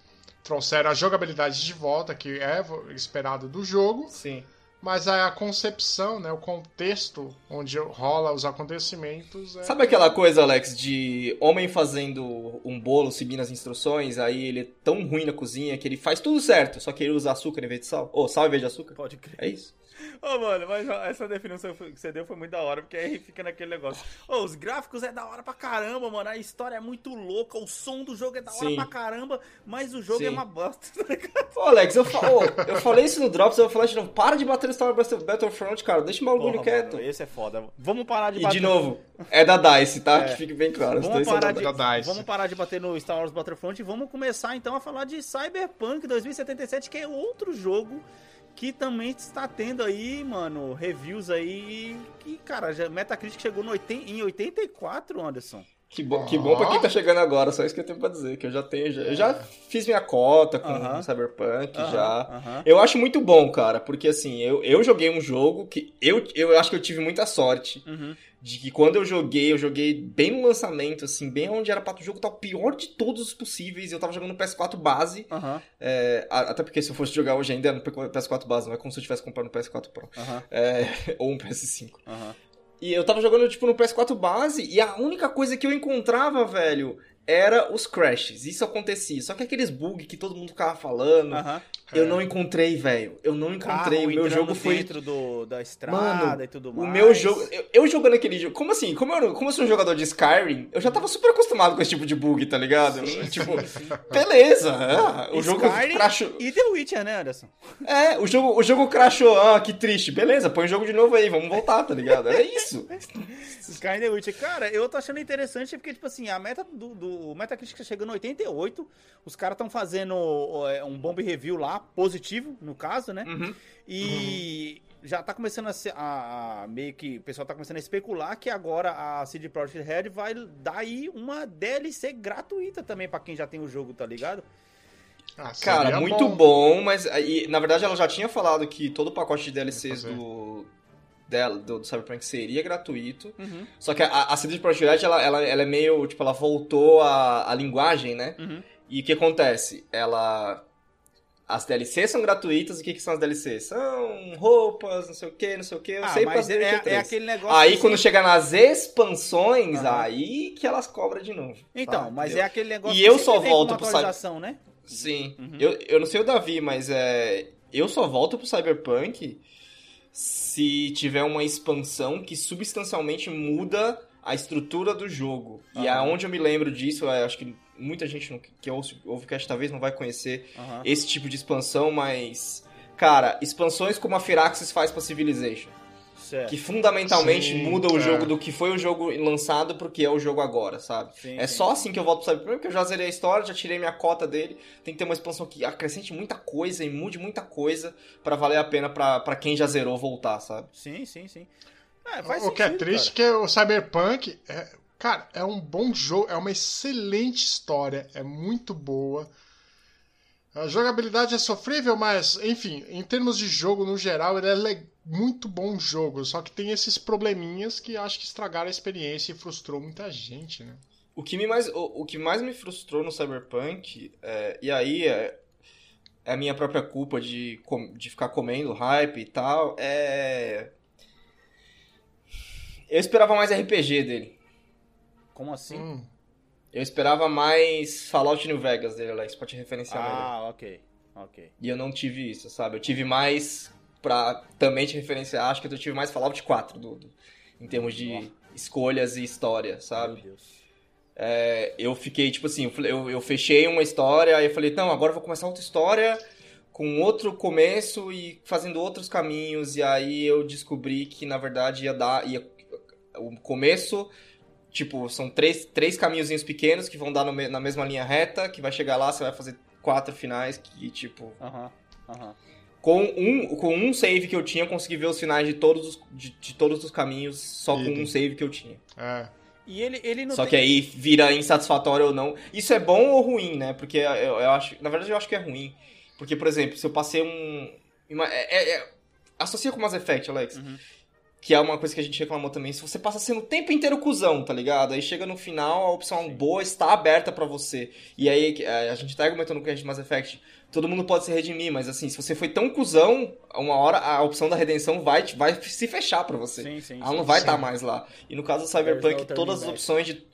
trouxeram a jogabilidade de volta, que é esperado do jogo, Sim. mas a concepção, né? O contexto onde rola os acontecimentos é. Sabe aquela coisa, Alex, de homem fazendo um bolo seguindo as instruções, aí ele é tão ruim na cozinha que ele faz tudo certo, só que ele usa açúcar em vez de sal? Ou sal em vez de açúcar? Pode crer. É isso. Ô, mano, mas essa definição que você deu foi muito da hora, porque aí fica naquele negócio. Ô, os gráficos é da hora pra caramba, mano. A história é muito louca, o som do jogo é da hora Sim. pra caramba, mas o jogo é Sim. uma bosta, tá ligado? Ô, Alex, eu, fa- ô, eu falei isso no Drops, eu falei de novo, para de bater no Star Wars Battlefront, cara, deixa o bagulho quieto. mano, esse é foda. Vamos parar de E bater. de novo, é da DICE, tá? É. Que fique bem claro. os Vamos são parar, da de, da DICE. vamos parar de bater no Star Wars Battlefront e vamos começar então a falar de Cyberpunk 2077, que é outro jogo que também está tendo aí, mano, reviews aí que, cara, já, Metacritic chegou no 80, em 84, Anderson. Que bom, que bom pra quem tá chegando agora, só isso que eu tenho pra dizer, que eu já tenho, já, eu já fiz minha cota com Aham. o Cyberpunk, Aham, já. aham. Eu acho muito bom, cara, porque assim, eu, eu joguei um jogo que eu, eu acho que eu tive muita sorte Uhum. De que quando eu joguei, eu joguei bem no lançamento, assim, bem onde era pra o jogo tá o pior de todos os possíveis. Eu tava jogando no PS4 base, Aham, é, até porque se eu fosse jogar hoje ainda no PS4 base, não é como se eu tivesse comprado no PS4 Pro, aham, é, ou um PS5. aham. E eu tava jogando, tipo, no PS4 base, e a única coisa que eu encontrava, velho, era os crashes. Isso acontecia. Só que aqueles bugs que todo mundo ficava falando, aham. eu não encontrei, velho. Eu não encontrei. Carro o meu jogo foi dentro do, da estrada Mano, e tudo O mais. meu jogo. Eu, eu jogando aquele jogo. Como assim? Como eu, como eu sou um jogador de Skyrim, eu já tava super acostumado com esse tipo de bug, tá ligado? tipo, beleza. é, o jogo Skyrim crashou. E The Witcher, né, Anderson? É, o jogo, o jogo crashou. Ah, que triste. Beleza, põe o jogo de novo aí, vamos voltar, tá ligado? É isso. Sky The Witcher. Cara, eu tô achando interessante porque, tipo assim, a meta do, do o Metacritic tá chegando no 88. Os caras estão fazendo é, um bomb review lá, positivo, no caso, né? Uhum. E já tá começando a, ser- a- a- meio que o pessoal tá começando a especular que agora a CD Projekt Red vai dar aí uma DLC gratuita também pra quem já tem o jogo, tá ligado? Ah, Cara, muito bom, mas aí, na verdade ela já tinha falado que todo o pacote de DLCs do, dela, do, do Cyberpunk seria gratuito. Uhum. Só que a, a CD Projekt Red, ela, ela, ela é meio, tipo, ela voltou a, a linguagem, né? Uhum. E o que acontece? Ela... As DLCs são gratuitas, o que, que são as DLCs? São roupas, não sei o que, não sei o que, eu Ah, sei mas é, é Witcher 3. aquele negócio. Aí que quando chega nas expansões, Aham. aí que elas cobram de novo. Então, tá? mas Entendeu? é aquele negócio E que eu só volto pro atualização, né? Sim. Uhum. Eu, eu não sei o Davi, mas é. Eu só volto pro Cyberpunk se tiver uma expansão que substancialmente muda a estrutura do jogo. E Aham. aonde eu me lembro disso, é, acho que muita gente não- que ouve, ouve o cast talvez não vai conhecer Aham. esse tipo de expansão, mas. Cara, expansões como a Firaxis faz pra Civilization. Certo. Que fundamentalmente Sim, muda o é. jogo do que foi o jogo lançado pro que é o jogo agora, sabe? Sim, é sim. só assim que eu volto pro Cyberpunk, porque eu já zerei a história, já tirei minha cota dele. Tem que ter uma expansão que acrescente muita coisa e mude muita coisa pra valer a pena pra, pra quem já zerou voltar, sabe? Sim, sim, sim. É, faz O que é sentido, triste cara. é que o Cyberpunk, é, cara, é um bom jogo, é uma excelente história, é muito boa. A jogabilidade é sofrível, mas, enfim, em termos de jogo no geral, ele é muito bom jogo. Só que tem esses probleminhas que acho que estragaram a experiência e frustrou muita gente, né? O que, me mais, o, o que mais me frustrou no Cyberpunk, é, e aí é, é a minha própria culpa de, com- de ficar comendo hype e tal, é. Eu esperava mais RPG dele. Como assim? Hum, Eu esperava mais Fallout New Vegas dele, Alex, pra te referenciar melhor. ah, ok. Ok. E eu não tive isso, sabe? Eu tive mais, pra também te referenciar, acho que eu tive mais Fallout 4 do, do- em termos de escolhas e história, sabe? Meu Deus. É, eu fiquei, tipo assim, eu, eu fechei uma história, aí eu falei, não, agora eu vou começar outra história com outro começo e fazendo outros caminhos, e aí eu descobri que, na verdade, ia dar, ia, o começo, tipo, são três, três caminhozinhos pequenos que vão dar no na mesma linha reta, que vai chegar lá, você vai fazer quatro finais, que, tipo, Aham, aham. com um, com um save que eu tinha, eu consegui ver os finais de todos os, de, de todos os caminhos, só com Idem. um save que eu tinha. é. E ele, ele não Só tem... que aí vira insatisfatório ou não. Isso é bom ou ruim, né? Porque eu, eu acho. Na verdade, eu acho que é ruim. Porque, por exemplo, se eu passei um. uma- é- é- é- associa com Mass Effect, Alex. Uhum. Que é uma coisa que a gente reclamou também. Se você passa sendo o tempo inteiro cuzão, tá ligado? Aí chega no final, a opção boa está aberta pra você. E aí, é, a gente tá argumentando com a gente Mass Effect. Todo mundo pode se redimir, mas assim, se você foi tão cuzão, uma hora a opção da redenção vai, vai se fechar pra você. Sim, sim, Ela sim. não vai estar mais lá. E no caso do Cyberpunk, todas as opções de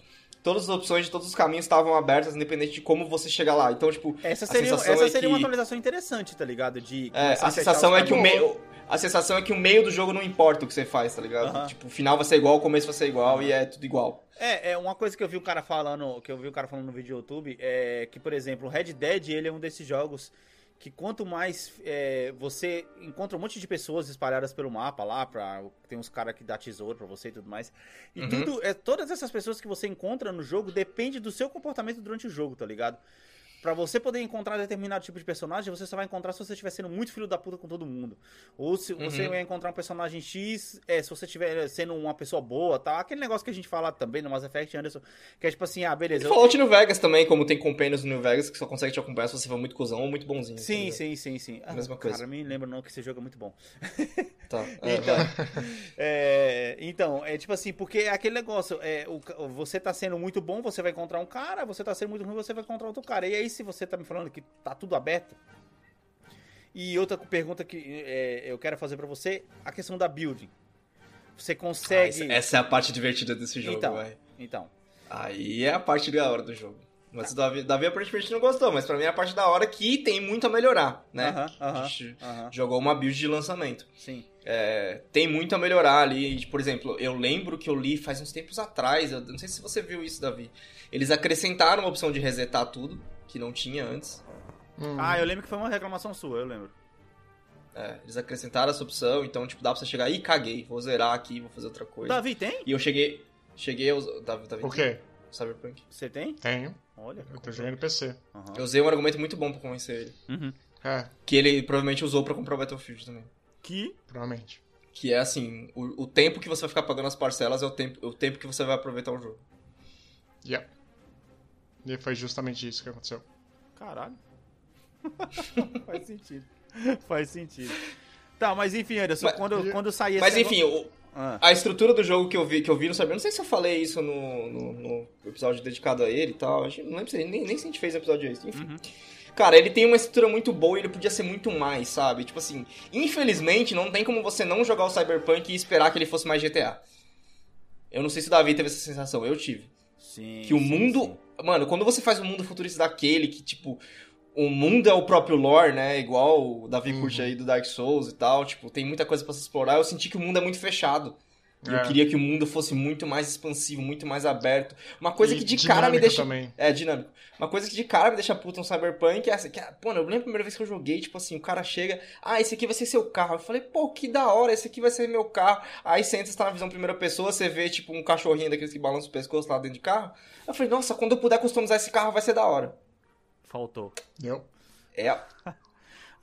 todas as opções de todos os caminhos estavam abertas, independente de como você chegar lá. Então, tipo, Essa seria, essa é seria uma que- atualização interessante, tá ligado? De é, a sensação é que o meio a sensação é que o meio do jogo não importa o que você faz, tá ligado? Aham. Tipo, o final vai ser igual, o começo vai ser igual e é tudo igual. É, é uma coisa que eu vi o cara falando, que eu vi o cara falando no vídeo do YouTube, é que, por exemplo, o Red Dead, ele é um desses jogos que quanto mais é, você encontra um monte de pessoas espalhadas pelo mapa lá, pra, tem uns caras que dá tesouro pra você e tudo mais. E Uhum. tudo, é, todas essas pessoas que você encontra no jogo depende do seu comportamento durante o jogo, tá ligado? Pra você poder encontrar determinado tipo de personagem, você só vai encontrar se você estiver sendo muito filho da puta com todo mundo. Ou se você Uhum. vai encontrar um personagem X, é, se você estiver sendo uma pessoa boa, tá? Aquele negócio que a gente fala também no Mass Effect, Anderson, que é tipo assim, ah, beleza. E eu- Fallout New Vegas também, como tem companions no New Vegas que só consegue te acompanhar se você for muito cuzão ou muito bonzinho. Sim, entendeu? sim, sim, sim. Ah, Mesma coisa. Cara, me lembra não que esse jogo é muito bom. Tá. É, Então, é, então, é tipo assim, porque é aquele negócio, é, o você tá sendo muito bom, você vai encontrar um cara, você tá sendo muito ruim, você vai encontrar outro cara. E aí, se você tá me falando que tá tudo aberto. E outra pergunta que é, eu quero fazer pra você, a questão da building. Você Ah, consegue. essa, essa é a parte divertida desse jogo, então, vai. então. Aí é a parte da hora do jogo. Mas o Davi, Davi aparentemente não gostou, mas pra mim é a parte da hora que tem muito a melhorar, né? Aham, aham, A gente aham, jogou uma build de lançamento. sim. É, tem muito a melhorar ali. Por exemplo, eu lembro que eu li faz uns tempos atrás, eu não sei se você viu isso, Davi. Eles acrescentaram uma opção de resetar tudo, que não tinha antes. Hum. Ah, eu lembro que foi uma reclamação sua, eu lembro. É, eles acrescentaram essa opção, então tipo, dá pra você chegar e caguei, vou zerar aqui, vou fazer outra coisa. Davi, tem? E eu cheguei. Cheguei aos. Davi, Davi, O quê? Cyberpunk. Você tem? Tenho. Olha. Eu tô jogando no PC. Aham. Eu usei um argumento muito bom pra convencer ele. Uhum. É, Que ele provavelmente usou pra comprar o Battlefield também. Que? provavelmente. Que é assim, o, o tempo que você vai ficar pagando as parcelas é o tempo, o tempo que você vai aproveitar o jogo. Yeah. E foi justamente isso que aconteceu. Caralho. Faz sentido. Faz sentido. Tá, mas enfim, Anderson, Mas- quando, quando sair esse Mas negócio- enfim, o- Ah, a estrutura do jogo que eu vi, que eu vi no Cyber, eu não sei se eu falei isso no, no, no episódio dedicado a ele e tal. acho- Não lembro se, nem, nem se a gente fez episódio a isso. Enfim. Uhum. Cara, ele tem uma estrutura muito boa e ele podia ser muito mais, sabe? Tipo assim, infelizmente não tem como você não jogar o Cyberpunk e esperar que ele fosse mais GTA. Eu não sei se o Davi teve essa sensação, eu tive. sim, Que o sim, mundo. sim. Mano, quando você faz um mundo futurista daquele, que tipo. O mundo é o próprio lore, né? Igual o Davi Uhum. curte aí do Dark Souls e tal. Tipo, tem muita coisa pra se explorar. Eu senti que o mundo é muito fechado. E eu É. queria que o mundo fosse muito mais expansivo, muito mais aberto. Uma coisa E que de cara me dinâmico deixa. também. É, dinâmico. Uma coisa que de cara me deixa puto no Cyberpunk é essa. Que, é- pô, eu lembro a primeira vez que eu joguei, tipo assim, o cara chega, ah, esse aqui vai ser seu carro. Eu falei, pô, que da hora, esse aqui vai ser meu carro. Aí você entra, você tá na visão primeira pessoa, você vê, tipo, um cachorrinho daqueles que balança o pescoço lá dentro de carro. Eu falei, nossa, quando eu puder customizar esse carro, vai ser da hora. Faltou. Deu. É.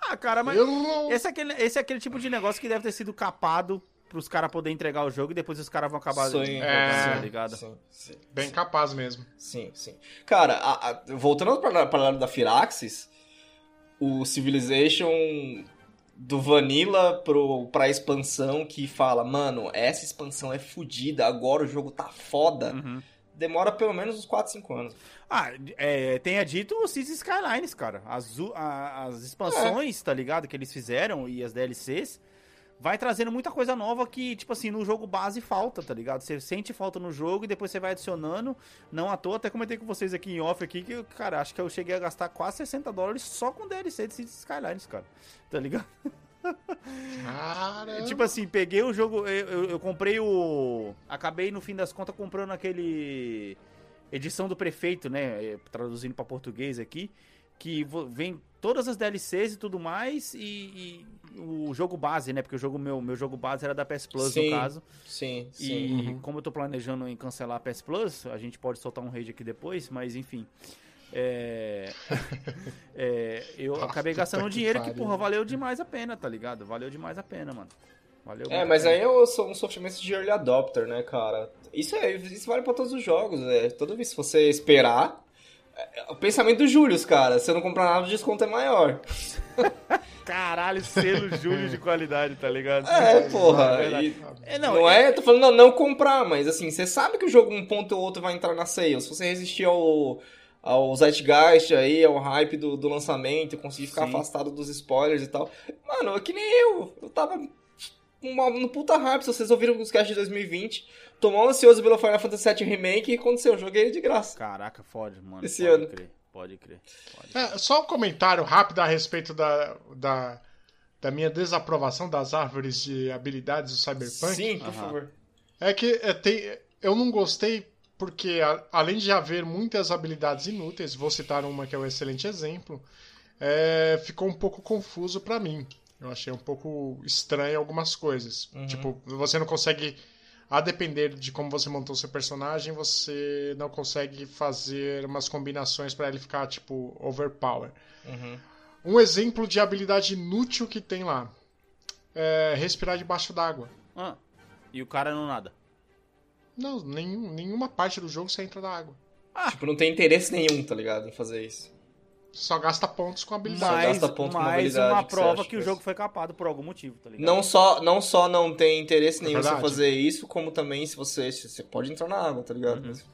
Ah, cara, mas Eu não- esse é, aquele, esse é aquele tipo de negócio que deve ter sido capado pros caras poderem entregar o jogo e depois os caras vão acabar Sim. jogando, É. tá ligado? Sim, sim. Bem capaz mesmo. Sim, sim. Cara, a- a- voltando para lado da Firaxis, o Civilization do Vanilla pro, pra expansão que fala, mano, essa expansão é fodida, agora o jogo tá foda, Uhum. demora pelo menos uns 4, 5 anos. Ah, é, tenha dito o Cities Skylines, cara. As, a- as expansões, tá ligado? Que eles fizeram e as DLCs. Vai trazendo muita coisa nova que, tipo assim, no jogo base falta, tá ligado? Você sente falta no jogo e depois você vai adicionando. Não à toa, até comentei com vocês aqui em off aqui que, cara, acho que eu cheguei a gastar quase 60 dólares só com DLC de Cities Skylines, cara. Tá ligado? Caramba. Tipo assim, peguei o jogo, eu, eu- eu comprei o. Acabei no fim das contas comprando aquele. Edição do prefeito, né? eh, Traduzindo pra português aqui. Que vem todas as DLCs e tudo mais. E, e o jogo base, né? Porque o jogo meu, meu jogo base era da PS Plus, Sim, no caso. Sim, E sim. como eu tô planejando em cancelar a PS Plus, a gente pode soltar um raid aqui depois, mas enfim. É, é, eu Ah, acabei gastando um que dinheiro que, pariu. porra, valeu demais a pena, tá ligado? Valeu demais a pena, mano. Valeu É, mas pena. aí eu sou um sofrimento de early adopter, né, cara? Isso, é, isso vale pra todos os jogos, né? Toda vez que você esperar. É- é O pensamento do Julius, cara. Se você não comprar nada, o desconto é maior. Caralho, selo Júlio de qualidade, tá ligado? É, porra. verdade. e- É, não, não, é, tô falando não, não comprar, mas assim, você sabe que o jogo um ponto ou outro vai entrar na sale. Se você resistir ao, ao Zeitgeist aí, ao hype do, do lançamento, conseguir ficar Sim. afastado dos spoilers e tal. Mano, é que nem eu. Eu tava uma- no puta hype, se vocês ouviram os casts de 2020. Tô mal ansioso pelo Final Fantasy VII Remake e aconteceu, eu joguei ele de graça. Caraca, fode, mano. Esse pode ano. crer, pode crer. Pode. É, só um comentário rápido a respeito da, da, da minha desaprovação das árvores de habilidades do Cyberpunk. Sim, por Aham. favor. É que é, tem, eu não gostei porque, a- além de haver muitas habilidades inúteis, vou citar uma que é um excelente exemplo, é, ficou um pouco confuso pra mim. Eu achei um pouco estranho algumas coisas. Tipo, você não consegue. A depender de como você montou seu personagem, você não consegue fazer umas combinações pra ele ficar, tipo, overpower. Uhum. Um exemplo de habilidade inútil que tem lá é respirar debaixo d'água. Ah, e o cara não nada. Não, nenhum, nenhuma parte do jogo você entra na água. Tipo, não tem interesse nenhum, tá ligado, em fazer isso. Só gasta pontos com Só habilidade. Mais, gasta ponto com mais mobilidade, uma que prova que que o é jogo foi capado por algum motivo, tá ligado? Não só, não só não tem interesse nenhum em fazer isso, como também se você, se você pode entrar na água, tá ligado? Mas-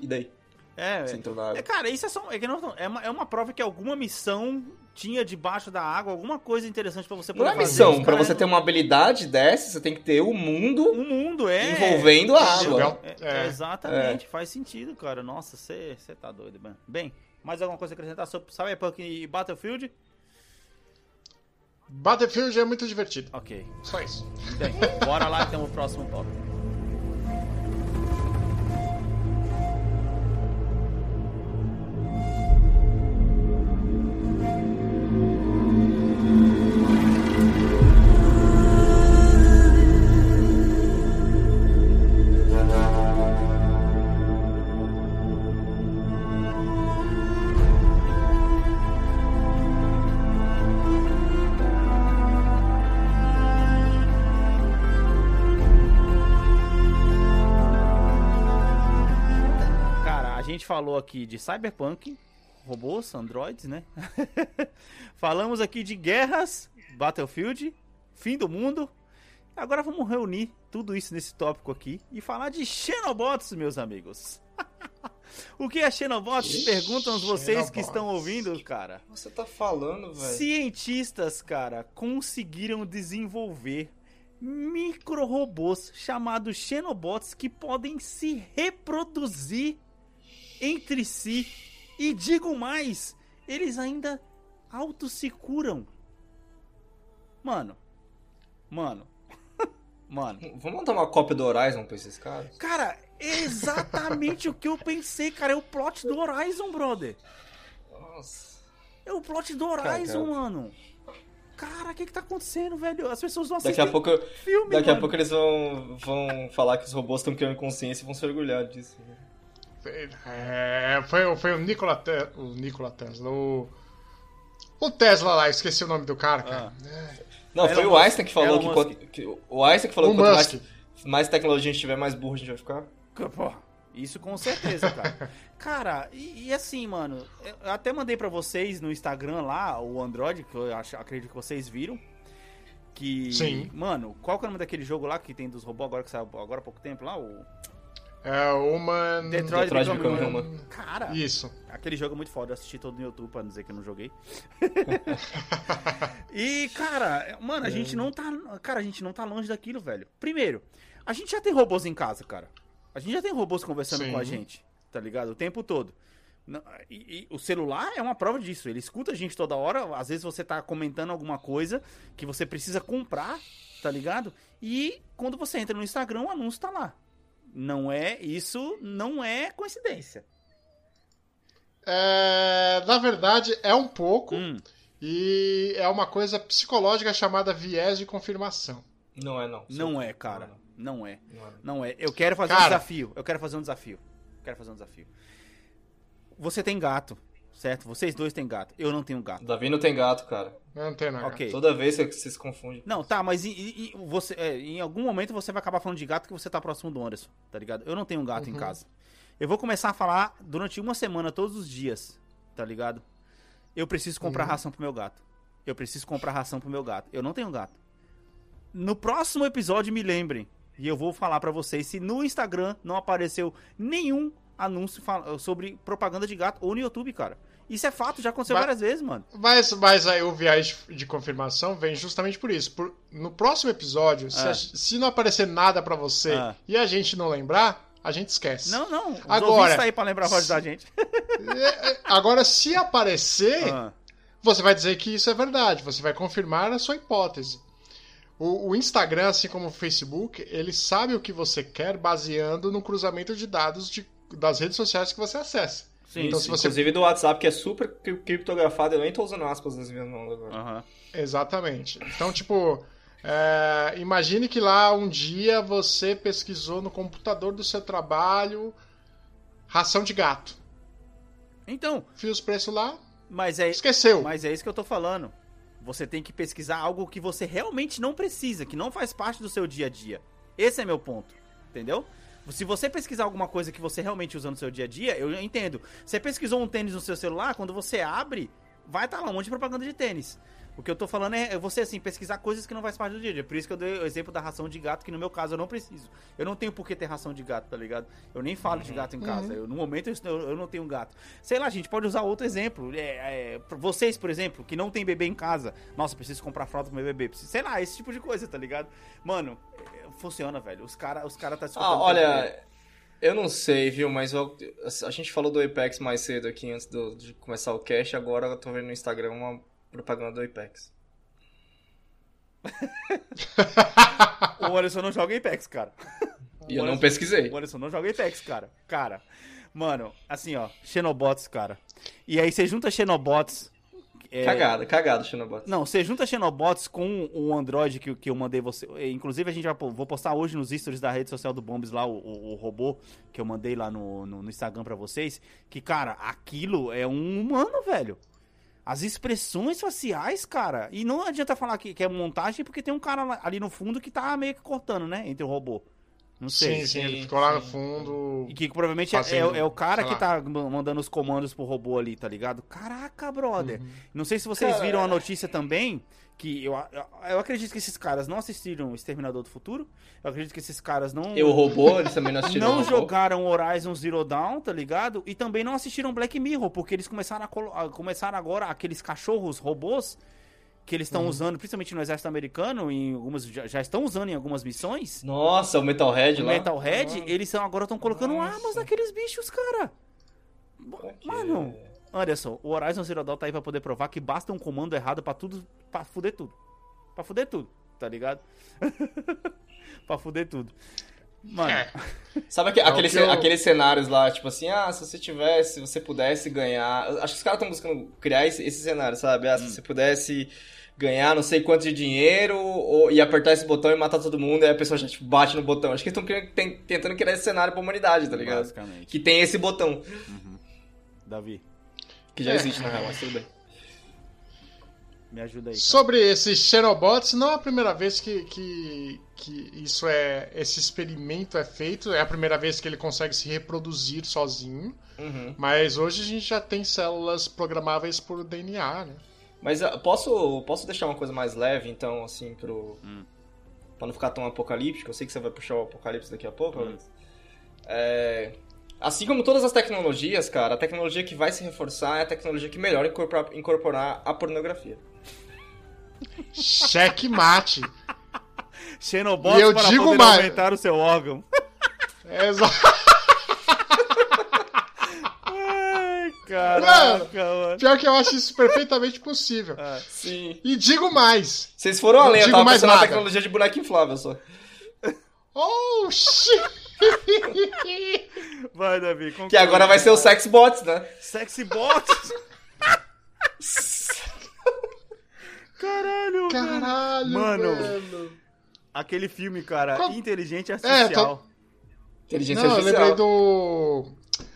E daí? É, Você entrou na é, água. cara, isso é só. É, que não, é, uma, é uma prova que alguma missão tinha debaixo da água, alguma coisa interessante pra você Não poder é fazer. missão, Os pra você ter uma habilidade dessa, você tem que ter o mundo O mundo é. envolvendo a água. É, É. exatamente, faz sentido, cara. Nossa, você tá doido, mano. Bem, mais alguma coisa a acrescentar sobre Cyberpunk e Battlefield? Battlefield é muito divertido. Ok. Só isso. Bem, bora lá então o próximo tópico. Falou aqui de Cyberpunk, robôs, androids, né? Falamos aqui de guerras, Battlefield, fim do mundo. Agora vamos reunir tudo isso nesse tópico aqui e falar de Xenobots, meus amigos. o que é Xenobots? Perguntam vocês que Xenobots. estão ouvindo, cara. Você tá falando, velho? Cientistas, cara, conseguiram desenvolver micro-robôs chamados Xenobots que podem se reproduzir entre si. E digo mais, eles ainda auto se curam. Mano, mano, mano. Vamos mandar uma cópia do Horizon pra esses caras? Cara, é exatamente o que eu pensei, cara. É o plot do Horizon, brother. Nossa. É o plot do Horizon, Cagado. mano. Cara, o que que tá acontecendo, velho? As pessoas não Daqui a pouco, filme, daqui a mano. pouco eles vão, vão falar que os robôs estão criando consciência e vão se orgulhar disso. né? É, foi, o- foi o Nikola, Te- o Nikola Tesla. O, o Tesla lá, esqueci o nome do cara, cara. Não, Elon foi o. Einstein que falou que, quanto- que- O Einstein que falou O que quanto mais, mais tecnologia a gente tiver, mais burro a gente vai ficar. Pô, Isso com certeza, cara. cara, e, e, assim, mano, eu até mandei para vocês no Instagram lá, o Android, que eu acho, acredito que vocês viram. Que. Sim. Mano, qual que é o nome daquele jogo lá que tem dos robôs agora que saiu agora há pouco tempo lá? O. É uma. Detroit, Detroit Become Become Human. Cara, Isso. aquele jogo é muito foda. Eu assisti todo no YouTube pra não dizer que eu não joguei. e, cara, mano, a gente não tá. Cara, a gente não tá longe daquilo, velho. Primeiro, a gente já tem robôs em casa, cara. A gente já tem robôs conversando Sim. com a gente, tá ligado? O tempo todo. E, e o celular é uma prova disso. Ele escuta a gente toda hora. Às vezes você tá comentando alguma coisa que você precisa comprar, tá ligado? E quando você entra no Instagram, o anúncio tá lá. Não é. Isso não é coincidência. É, na verdade, é um pouco. Hum. E é uma coisa psicológica chamada viés de confirmação. Não é, não. Não é, cara. Não é. Não é. Não é. Eu quero fazer um Cara. desafio. Eu quero fazer um desafio. Quero fazer um desafio. Você tem gato, certo? Vocês dois têm gato. Eu não tenho gato. O Davi não tem gato, cara. Não tem nada. Ok. Toda vez você, você se confunde. Não, tá, mas e- e- e você, é, em algum momento você vai acabar falando de gato que você tá próximo do Anderson, tá ligado? Eu não tenho um gato em casa. Eu vou começar a falar durante uma semana, todos os dias, tá ligado? Eu preciso comprar ração pro meu gato. Eu preciso comprar ração pro meu gato. Eu não tenho gato. No próximo episódio, me lembrem. E eu vou falar pra vocês se no Instagram não apareceu nenhum anúncio fal- sobre propaganda de gato ou no YouTube, cara. Isso é fato, já aconteceu Mas- várias vezes, mano. Mas, mas aí o viés de, confirmação vem justamente por isso. Por- no próximo episódio, se, Ah. a- se não aparecer nada pra você Ah. e a gente não lembrar, a gente esquece. Não, não. Os Agora- tá aí pra lembrar a voz da gente. É, é, Agora, se aparecer, Ah. você vai dizer que isso é verdade. Você vai confirmar a sua hipótese. O, o Instagram, assim como o Facebook, ele sabe o que você quer baseando no cruzamento de dados de- das redes sociais que você acessa. Sim, então, se você Inclusive do WhatsApp, que é super cri- criptografado. Eu nem tô usando aspas nas minhas mãos agora. Aham. Exatamente. Então, tipo, é, imagine que lá um dia você pesquisou no computador do seu trabalho ração de gato. Então, Viu os preços lá, mas é, esqueceu. mas é isso que eu tô falando. Você tem que pesquisar algo que você realmente não precisa, que não faz parte do seu dia a dia. Esse é meu ponto, entendeu? Se você pesquisar alguma coisa que você realmente usa no seu dia a dia, eu entendo. Você pesquisou um tênis no seu celular, quando você abre, vai estar lá um monte de propaganda de tênis. O que eu tô falando é você, assim, pesquisar coisas que não faz parte do dia a dia. Por isso que eu dei o exemplo da ração de gato, que no meu caso eu não preciso. Eu não tenho por que ter ração de gato, tá ligado? Eu nem falo de gato em casa. Eu, no momento eu, eu não tenho gato. Sei lá, gente pode usar outro exemplo. É, é, vocês, por exemplo, que não tem bebê em casa. Nossa, preciso comprar fralda pro meu bebê. Sei lá, esse tipo de coisa, tá ligado? Mano, é, funciona, velho. Os caras os cara tá Ah, escutando. olha, eu não sei, viu, mas eu- a gente falou do Apex mais cedo aqui antes do- de começar o cast, agora eu tô vendo no Instagram uma propaganda do Apex. O Anderson não joga Apex, cara. E eu não pesquisei. O Anderson não joga Apex, cara. Cara, mano, assim, ó, Xenobots, cara. E aí você junta Xenobots. É, Cagada, cagada, Xenobot. Não, você junta Xenobots com o Android que, que eu mandei você. eh, Inclusive, a gente vai vou postar hoje nos stories da rede social do Bombs lá, o, o- o robô que eu mandei lá no, no, no Instagram pra vocês. Que, cara, aquilo é um humano, velho. As expressões faciais, cara. E não adianta falar que, que é montagem, porque tem um cara ali no fundo que tá meio que cortando, né? Entre o robô. Não sei. Sim, sim, ele sim, ficou lá no fundo. E que provavelmente é, Fazendo, é- é o cara que tá ma- mandando os comandos pro robô ali, tá ligado? Caraca, brother. Não sei se vocês Cara, viram a é- notícia também, que eu, eu, eu acredito que esses caras não assistiram Exterminador do Futuro. Eu acredito que esses caras não. Eu robô, eles também não assistiram. não jogaram Horizon Zero Dawn, tá ligado? E também não assistiram Black Mirror, porque eles começaram, a, começaram agora aqueles cachorros robôs que eles estão Uhum. usando, principalmente no exército americano, em algumas, já, já estão usando em algumas missões. Nossa, o Metalhead O lá. Metalhead, eles são, agora estão colocando Nossa. armas naqueles bichos, cara. Mano, Anderson, o Horizon Zero Dawn tá aí pra poder provar que basta um comando errado pra tudo, pra fuder tudo. Pra fuder tudo, tá ligado? pra fuder tudo. Mano, É. Sabe aque- É que eu- aqueles cenários lá, tipo assim, ah, se você tivesse, se você pudesse ganhar. Acho que os caras estão buscando criar esse, esse cenário, sabe? Ah, se você pudesse ganhar não sei quanto de dinheiro ou, e apertar esse botão e matar todo mundo, e aí a pessoa já tipo, bate no botão. Acho que eles estão tentando criar esse cenário pra humanidade, tá ligado? basicamente. Que tem esse botão, Davi. que já É. existe na real, mas tudo bem. Me ajuda aí. Cara. Sobre esses Xenobots, não é a primeira vez que, que, que isso é. Esse experimento é feito. É a primeira vez que ele consegue se reproduzir sozinho. Uhum. Mas hoje a gente já tem células programáveis por DNA, né? Mas ah, posso, posso deixar uma coisa mais leve, então, assim, pro. Hum. Pra não ficar tão apocalíptico? Eu sei que você vai puxar o apocalipse daqui a pouco, Hum. Alex. É, Assim como todas as tecnologias, cara, a tecnologia que vai se reforçar é a tecnologia que melhor incorporar, incorporar a pornografia. Checkmate. Xenobots E eu para digo poder mais. aumentar o seu órgão. É exa- Ai, caraca, mano. Pior que eu acho isso perfeitamente possível. Sim. E digo mais. Vocês foram além, eu tava mais pensando na nada. tecnologia de boneco inflável só. Oh, shit. Vai, Davi. conclui. Que agora vai ser o Sex Bots, né? Sexy bots. Caralho. Caralho, Mano. velho. Aquele filme, cara, Qual- inteligente artificial. Inteligência Não, eu artificial. lembrei do.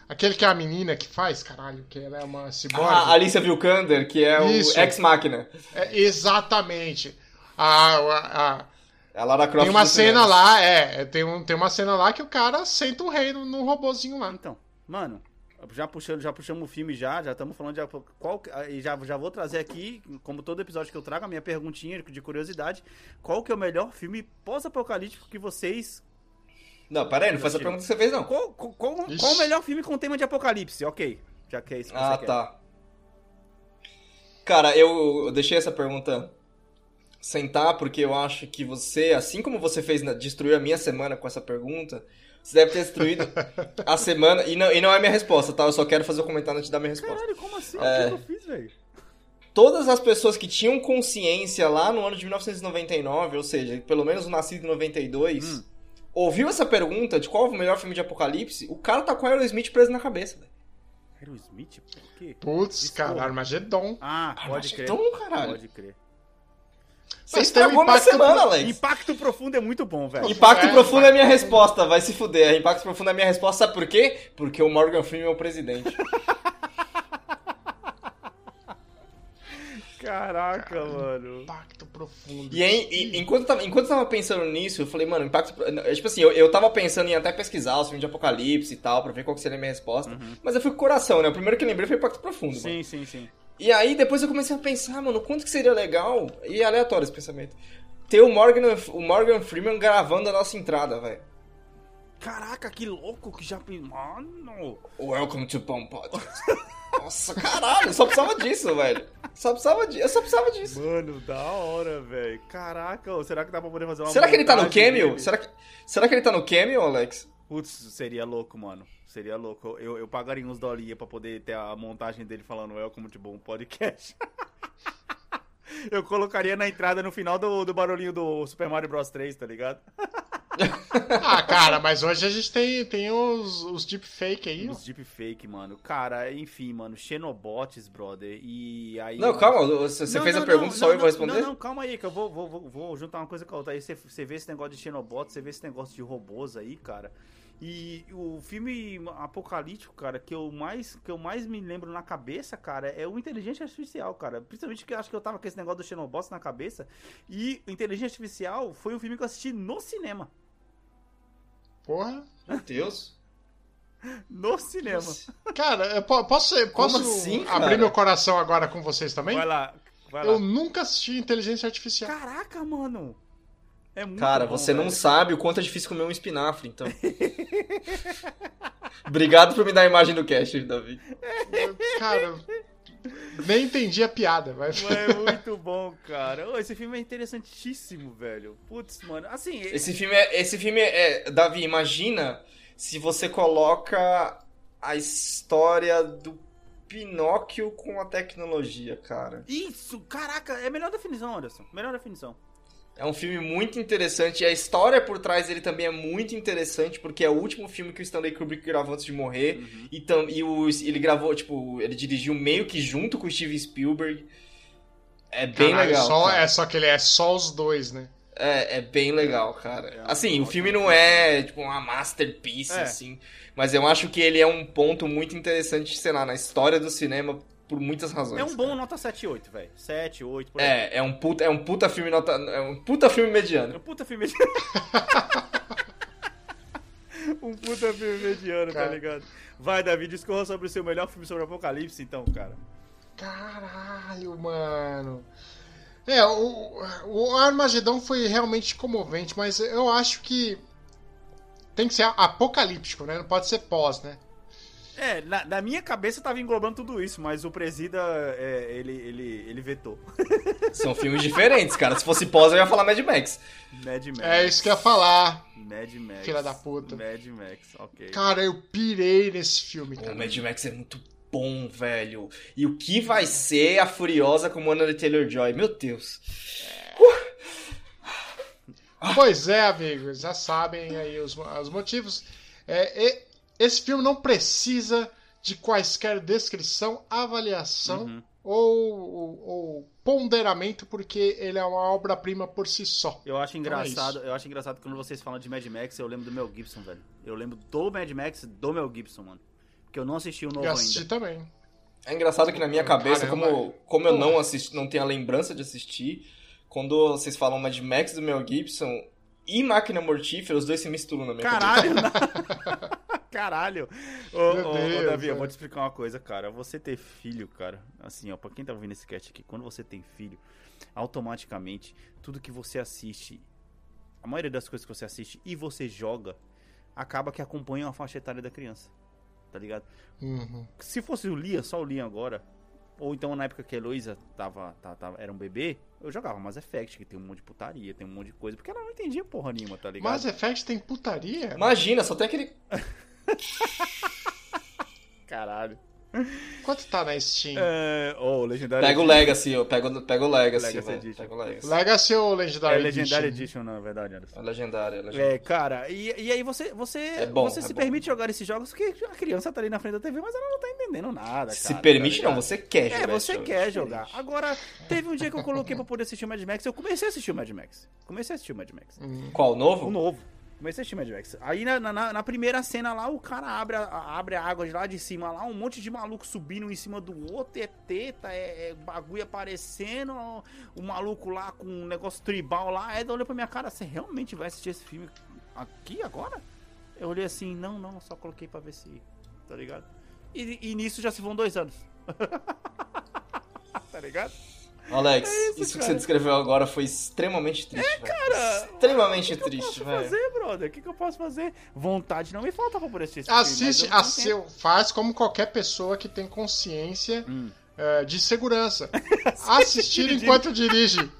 Aquele que é a menina que faz, caralho, que ela é uma ciborgue. Ah, a Alicia Vikander, que é Isso. o Ex-Máquina. É, exatamente. A, a- a- É a Lara Croft tem uma cena lá, é, é, tem, um, tem uma cena lá que o cara senta o rei no, no robozinho lá. Então, mano, já puxando, já puxamos o filme já, já estamos falando de qual e já já vou trazer aqui, como todo episódio que eu trago a minha perguntinha de curiosidade, qual que é o melhor filme pós-apocalíptico que vocês Não, pera aí, não foi essa pergunta que você fez, não. qual, qual, qual, qual o melhor filme com tema de apocalipse? OK. Já que é isso que Ah, você quer. tá. Cara, eu, eu deixei essa pergunta sentar porque eu acho que você, assim como você fez na, destruir a minha semana com essa pergunta, você deve ter destruído a semana. E não, e não é minha resposta, tá? Eu só quero fazer o comentário antes de dar minha resposta. Caralho, como assim? É. O que eu fiz, velho? Todas as pessoas que tinham consciência lá no ano de 1999, ou seja, pelo menos o nascido em 92, Hum. ouviu essa pergunta de qual é o melhor filme de apocalipse, o cara tá com o Aerosmith preso na cabeça, velho. Aerosmith? Por quê? Putz, Desculpa. cara, Armagedon. Ah, pode crer. Então, caralho. Pode crer. Você Mas tem um estragou minha impacto semana, pro- Alex. Impacto profundo é muito bom, velho. Impacto É, profundo é minha resposta, vai se fuder. Impacto profundo é minha resposta, sabe por quê? Porque o Morgan Freeman é o presidente. Caraca, mano. Impacto profundo. E, aí, e- enquanto, eu tava, enquanto eu tava pensando nisso, eu falei, mano, impacto. é, Tipo assim, eu, eu tava pensando em até pesquisar os filmes de apocalipse e tal, pra ver qual que seria a minha resposta. Mas eu fui com o coração, né? O primeiro que eu lembrei foi Impacto Profundo. mano. Sim, sim, sim. E aí depois eu comecei a pensar, mano, quanto que seria legal, e aleatório esse pensamento, ter o Morgan, o Morgan Freeman gravando a nossa entrada, velho. Caraca, que louco que já. Mano! Welcome to Pom Podcast. Nossa, caralho, eu só precisava disso, velho. Só precisava disso, eu só precisava disso. Mano, da hora, velho. Caraca, será que dá pra poder fazer uma. Será que ele tá no cameo? dele? Será que, será que ele tá no cameo, Alex? Putz, seria louco, mano. Seria louco. Eu, eu pagaria uns dolinha pra poder ter a montagem dele falando Welcome to Bom Podcast. eu colocaria na entrada no final do, do barulhinho do Super Mario Bros 3, tá ligado? Ah, cara, mas hoje a gente tem, tem os, os deepfake aí. Os deepfake, mano. Cara, enfim, mano. Xenobots, brother. E aí. Não, calma, você você Não, fez não, a pergunta não, só não, eu vou responder? Não, não, calma aí, que eu vou, vou, vou, vou juntar uma coisa com a outra. Aí você, você vê esse negócio de Xenobots, você vê esse negócio de robôs aí, cara. E o filme apocalíptico, cara, que eu mais que eu mais me lembro na cabeça, cara, é o Inteligência Artificial, cara. Principalmente que eu acho que eu tava com esse negócio do Xenobots na cabeça. E o Inteligência Artificial foi um filme que eu assisti no cinema. Porra. Meu Deus. No cinema. Cara, posso, posso assim, abrir cara? meu coração agora com vocês também? Vai lá, vai lá. Eu nunca assisti Inteligência Artificial. Caraca, mano. É muito Cara, bom, você não velho. sabe o quanto é difícil comer um espinafre, então. Obrigado por me dar a imagem do cast, Davi. Cara, nem entendi a piada, mas... Mas É muito bom, cara. Ô, esse filme é interessantíssimo, velho. Putz, mano. Assim, Esse filme é. Esse filme é. Davi, imagina se você coloca a história do Pinóquio com a tecnologia, cara. isso, caraca, é a melhor definição, Anderson. Melhor definição. É um filme muito interessante. E a história por trás dele também é muito interessante, porque é o último filme que o Stanley Kubrick gravou antes de morrer. Uhum. E, tam, e o, ele gravou, tipo, ele dirigiu meio que junto com o Steven Spielberg. É bem Caralho, legal. Só, cara. é só que ele é só os dois, né? É, é bem legal, cara. É, assim, é o filme não é, tipo, uma masterpiece, É. assim. Mas eu acho que ele é um ponto muito interessante, sei lá, na história do cinema por muitas razões. É um bom cara. nota 7 8, velho. 7, 8, por aí. É, é um puta, é um puta filme nota, é um puta filme Um mediano. puta filme mediano. um puta filme mediano, tá Cara. ligado? Vai, Davi, discorra sobre o seu melhor filme sobre apocalipse, então, cara. Caralho, mano. É, o, o Armagedon foi realmente comovente, mas eu acho que tem que ser apocalíptico, né? Não pode ser pós, né? É, na, na minha cabeça tava englobando tudo isso, mas o presida, é, ele, ele, ele vetou. São filmes diferentes, cara. Se fosse pós, eu ia falar Mad Max. Mad Max. É isso que eu ia falar. Mad Max. Filha da puta. Mad Max, ok. Cara, eu pirei nesse filme, O cara. Mad Max é muito bom, velho. E o que vai ser a Furiosa com Anna Taylor-Joy? Meu Deus. Pois é, amigos, já sabem aí os, os motivos. É, e- esse filme não precisa de quaisquer descrição, avaliação Uhum. ou, ou- ou ponderamento, porque ele é uma obra-prima por si só. Eu acho Então é engraçado, eu acho engraçado que quando vocês falam de Mad Max, eu lembro do Mel Gibson, velho. Eu lembro do Mad Max do Mel Gibson, mano. Porque eu não assisti o novo Eu assisti ainda. também. É engraçado que na minha cabeça, Caramba. como, como eu não assisti, não tenho a lembrança de assistir, quando vocês falam Mad Max do Mel Gibson e Máquina Mortífera, os dois se misturam na minha Caralho! Caralho! Ô, Meu ô, ô, Deus, Davi, eu é. vou te explicar uma coisa, cara. Você ter filho, cara, assim, ó, pra quem tá ouvindo esse cast aqui, quando você tem filho, automaticamente, tudo que você assiste, a maioria das coisas que você assiste e você joga, acaba que acompanha a faixa etária da criança. Tá ligado? Uhum. Se fosse o Liam, só o Liam agora, ou então na época que a Heloísa tava, tava, tava- era um bebê, eu jogava Mass Effect, que tem um monte de putaria, tem um monte de coisa, porque ela não entendia porra nenhuma, tá ligado? Mass Effect tem putaria? Imagina, só tem aquele. Caralho. Quanto tá na Steam? É, oh, Legendário Pega o Legacy, eu pego, pego o Legacy, Legacy. Edition. Pega o Legacy. Legacy ou É Legendary Legendary Edition? Edition, na verdade, Anderson. É legendária, é legendária. É, cara, e, e aí você, você, É bom, você é se bom. permite jogar esses jogos que a criança tá ali na frente da TV, mas ela não tá entendendo nada, Se cara, permite, tá não, você quer jogar. É, você quer jogar. Agora, teve um dia que eu coloquei pra poder assistir o Mad Max, eu comecei a assistir o Mad Max. Comecei a assistir o Mad Max. Qual, o novo? O novo. Comecei a assistir Mad Max. Aí na, na, na primeira cena lá, o cara abre a, abre a água de lá de cima lá, um monte de maluco subindo em cima do outro, é teta, é, é bagulho aparecendo, o maluco lá com um negócio tribal lá. Ele olhou pra minha cara, você realmente vai assistir esse filme aqui agora? Eu olhei assim, não, não, só coloquei pra ver se. Tá ligado? E, e nisso já se vão dois anos. tá ligado? Alex, É isso, isso, que você descreveu agora foi extremamente triste, velho. cara, Extremamente O que eu triste, posso velho. fazer, brother? O que, que eu posso fazer? Vontade não me falta pra poder assistir esse filme, Assiste, não assi- faz como qualquer pessoa que tem consciência Hum. eh, de segurança. Assistir enquanto dirige.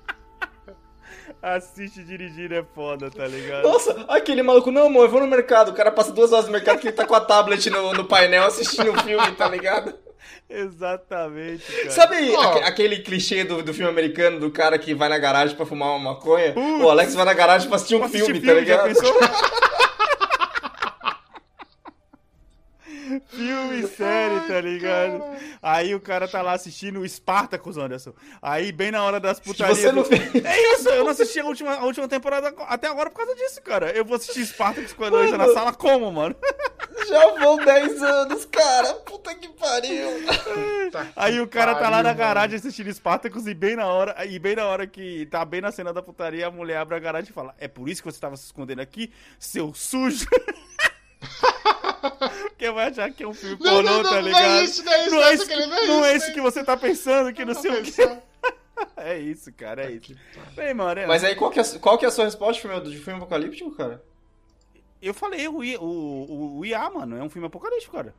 Assiste dirigir é foda, tá ligado? Nossa, aquele maluco, não, amor, eu vou no mercado. O cara passa duas horas no mercado que ele tá com a tablet no, no painel assistindo o filme, tá ligado? Exatamente, cara. Sabe aque- aquele clichê do, do filme americano do cara que vai na garagem pra fumar uma maconha? O Alex vai na garagem pra assistir um assistir filme, tá já ligado? pensou? filme série, tá ligado? Aí o cara tá lá assistindo o Spartacus, Anderson. Aí, bem na hora das putarias. você não do- fez. É isso, eu não assisti a última, a última temporada até agora por causa disso, cara. Eu vou assistir Spartacus com a Heloísa na sala como, mano? Já vão 10 anos, cara. Puta que pariu. Tá Aí que o cara tá lá pariu, na mano. garagem assistindo Spartacus e bem na hora, e bem na hora que tá bem na cena da putaria, a mulher abre a garagem e fala: "É por isso que você tava se escondendo aqui, seu sujo?" Porque vai achar que é um filme Não, pornô, não, não, tá não ligado? é isso, não é isso, não não é isso, que, não é não é isso, isso não é que você tá pensando, que não sei o que. É isso, cara, é isso. Bem, mano, é- Mas aí, qual que, é, a- qual que é a sua resposta de filme, de filme apocalíptico, cara? eu falei, o, I- o, o, o IA, mano, é um filme apocalíptico, cara.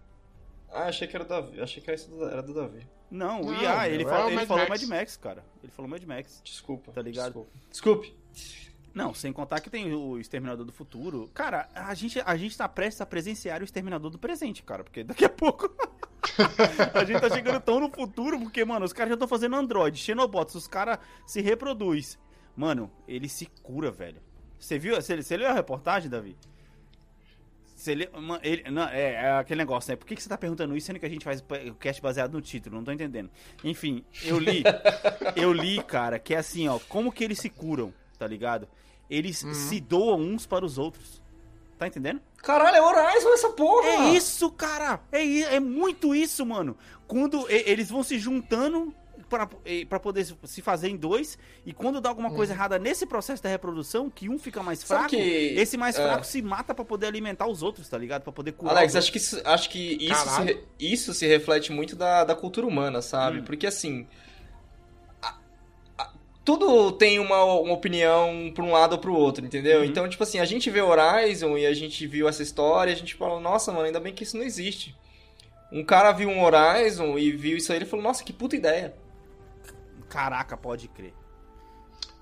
Ah, achei que era do Davi. Achei que era, isso do- era do Davi. Não, o IA, ele, meu, fala- é ele Mad falou Max. Mad Max, cara. Ele falou Mad Max. Desculpa. Tá ligado? Desculpa. Desculpe. Não, sem contar que tem o Exterminador do Futuro. Cara, a gente, a gente tá prestes a presenciar o Exterminador do presente, cara. Porque daqui a pouco. a gente tá chegando tão no futuro, porque, mano, os caras já estão fazendo Android, Xenobots, os caras se reproduz. Mano, ele se cura, velho. Você viu? Você, você leu a reportagem, Davi? Mano, ele, não, é, é aquele negócio, né? Por que, que você tá perguntando isso sendo que a gente faz o cast baseado no título? Não tô entendendo. Enfim, eu li. eu li, cara, que é assim, ó. Como que eles se curam, tá ligado? Eles se doam uns para os outros. Tá entendendo? Caralho, é Horizon essa porra! É isso, cara! É, é muito isso, mano. Quando eles vão se juntando pra, pra poder se- fazer em dois, e quando dá alguma coisa errada nesse processo da reprodução, que um fica mais fraco, que- esse mais é. fraco se mata pra poder alimentar os outros, tá ligado? Pra poder curar. Alex, acho que isso, acho que isso, se, isso se reflete muito da, da cultura humana, sabe? Hum. Porque assim. a- a- tudo tem uma, uma opinião pra um lado ou pro outro, entendeu? Uhum. Então, tipo assim, a gente vê Horizon e a gente viu essa história e a gente fala, nossa, mano, ainda bem que isso não existe. Um cara viu um Horizon e viu isso aí, ele falou, nossa, que puta ideia. Caraca, pode crer.